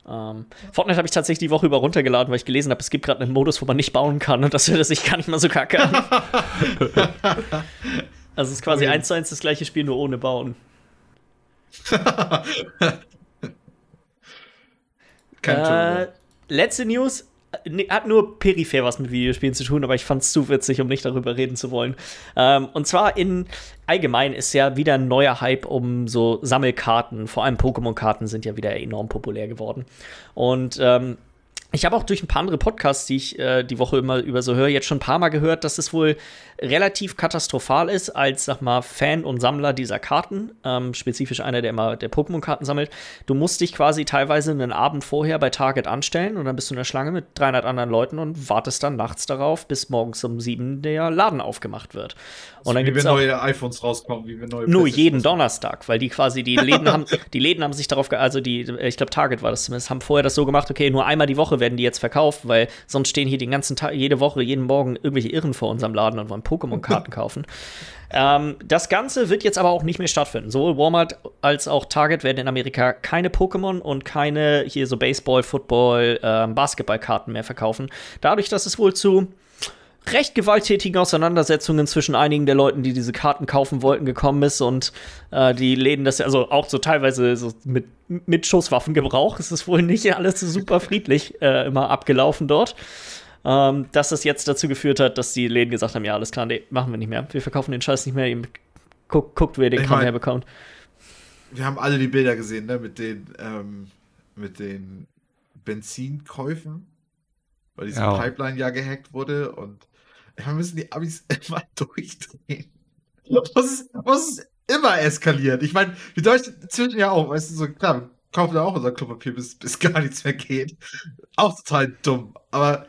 Ähm, Fortnite habe ich tatsächlich die Woche über runtergeladen, weil ich gelesen habe, es gibt gerade einen Modus, wo man nicht bauen kann und das hört sich gar nicht mal so kacke an. [laughs] also es ist quasi eins zu eins das gleiche Spiel, nur ohne Bauen. [laughs] Kein Äh, letzte News nee, hat nur peripher was mit Videospielen zu tun, aber ich fand es zu witzig, um nicht darüber reden zu wollen. Ähm, und zwar in allgemein ist ja wieder ein neuer Hype um so Sammelkarten, vor allem Pokémon-Karten sind ja wieder enorm populär geworden. Und ähm, ich habe auch durch ein paar andere Podcasts, die ich äh, die Woche immer über so höre, jetzt schon ein paar Mal gehört, dass es wohl relativ katastrophal ist, als, sag mal, Fan und Sammler dieser Karten, ähm, spezifisch einer, der immer der Pokémon-Karten sammelt. Du musst dich quasi teilweise einen Abend vorher bei Target anstellen und dann bist du in der Schlange mit 300 anderen Leuten und wartest dann nachts darauf, bis morgens um sieben der Laden aufgemacht wird. Und dann wie auch neue iPhones rauskommen, wie wenn neue nur jeden rauskommen. Donnerstag, weil die quasi die Läden haben, [laughs] die Läden haben sich darauf, ge also die, ich glaube Target war das zumindest, haben vorher das so gemacht, okay, nur einmal die Woche werden die jetzt verkauft, weil sonst stehen hier den ganzen Tag, jede Woche, jeden Morgen irgendwelche Irren vor unserem Laden und wollen Pokémon-Karten [laughs] kaufen. Ähm, das Ganze wird jetzt aber auch nicht mehr stattfinden. Sowohl Walmart als auch Target werden in Amerika keine Pokémon und keine hier so Baseball, Football, ähm, Basketballkarten mehr verkaufen. Dadurch, dass es wohl zu recht gewalttätigen Auseinandersetzungen zwischen einigen der Leuten, die diese Karten kaufen wollten, gekommen ist und äh, die Läden das also auch so teilweise so mit, mit Schusswaffengebrauch. Es ist wohl nicht alles so super friedlich äh, immer abgelaufen dort. Ähm, dass das jetzt dazu geführt hat, dass die Läden gesagt haben, ja, alles klar, nee, machen wir nicht mehr. Wir verkaufen den Scheiß nicht mehr. Ihr guckt, guckt wer den Ich Kram mein- herbekommt. Wir haben alle die Bilder gesehen, ne, mit den, ähm, mit den Benzinkäufen, weil diese Ja. Pipeline ja gehackt wurde und wir müssen die Amis [laughs] immer durchdrehen. Das ist, das ist immer eskaliert. Ich meine, die Deutschen zwischen ja auch, weißt du, so klar, wir kaufen ja auch unser Klopapier, bis, bis gar nichts mehr geht. Auch total dumm. Aber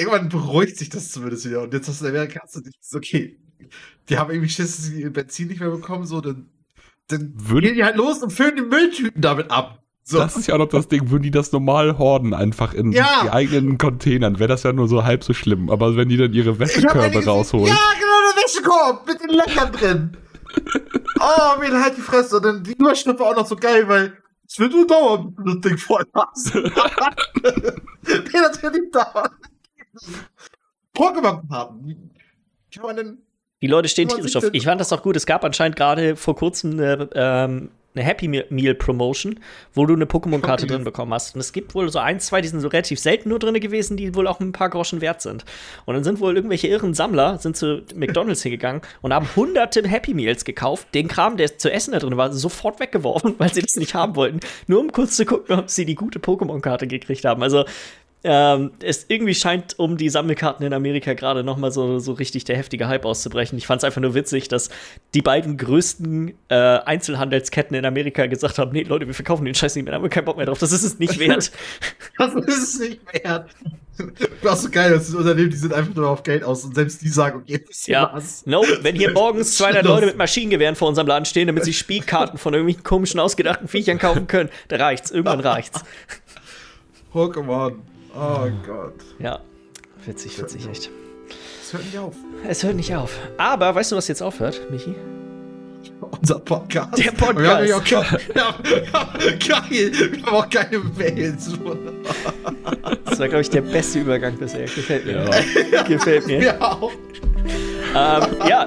irgendwann beruhigt sich das zumindest wieder. Und jetzt hast du in Amerika, hast du nichts, okay. Die haben irgendwie Schiss, dass sie ihr Benzin nicht mehr bekommen, so, dann, dann Würde- gehen die halt los und füllen die Mülltüten damit ab. So. Das ist ja auch noch das Ding, würden die das normal horden, einfach in Ja. die eigenen Containern, wäre das ja nur so halb so schlimm. Aber wenn die dann ihre Wäschekörbe rausholen, Ja, genau, der Wäschekorb mit den Löchern drin. [laughs] oh, mir halt die Fresse. Und dann die Überschrift war auch noch so geil, weil es wird nur dauern, bis du das Ding voll hast. [laughs] [laughs] nee, das wird nicht dauern. Pokémon-Karten. Man denn. Die Leute stehen tierisch auf. Ich fand das auch gut. Es gab anscheinend gerade vor kurzem eine, ähm, eine Happy Me- Meal Promotion, wo du eine Pokémon-Karte drin bekommen hast. Und es gibt wohl so ein, zwei, die sind so relativ selten nur drin gewesen, die wohl auch ein paar Groschen wert sind. Und dann sind wohl irgendwelche irren Sammler, sind zu McDonalds hingegangen und haben hunderte Happy Meals gekauft. Den Kram, der zu essen da drin war, sofort weggeworfen, [laughs] weil sie das nicht haben wollten. Nur um kurz zu gucken, ob sie die gute Pokémon-Karte gekriegt haben. Also ähm, es irgendwie scheint um die Sammelkarten in Amerika gerade noch mal so, so richtig der heftige Hype auszubrechen. Ich fand es einfach nur witzig, dass die beiden größten äh, Einzelhandelsketten in Amerika gesagt haben, nee, Leute, wir verkaufen den Scheiß nicht mehr, da haben wir keinen Bock mehr drauf, das ist es nicht wert. [laughs] Das ist es nicht wert. Das ist so geil, das ist ein Unternehmen, die sind einfach nur auf Geld aus und selbst die sagen, okay, wisst ihr ja, was? no, wenn hier morgens [laughs] 200 Los. Leute mit Maschinengewehren vor unserem Laden stehen, damit sie Spielkarten von irgendwelchen komischen, ausgedachten Viechern kaufen können, da reicht's, irgendwann [laughs] reicht's. Pokémon. Oh Gott. Ja, witzig, witzig, echt. Das hört nicht auf. Es hört nicht auf. Aber weißt du, was jetzt aufhört, Michi? Unser Podcast. Der Podcast. Wir haben ja auch keine, wir haben, geil. Wir haben auch keine Mails. Das war, glaube ich, der beste Übergang bisher. Gefällt mir. Gefällt mir. Ja, auch. Ähm, ja.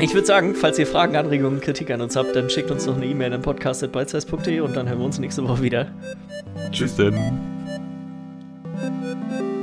Ich würde sagen, falls ihr Fragen, Anregungen, Kritik an uns habt, dann schickt uns noch eine E-Mail an podcast.bytes.de und dann hören wir uns nächste Woche wieder. Tschüss denn. Thank you.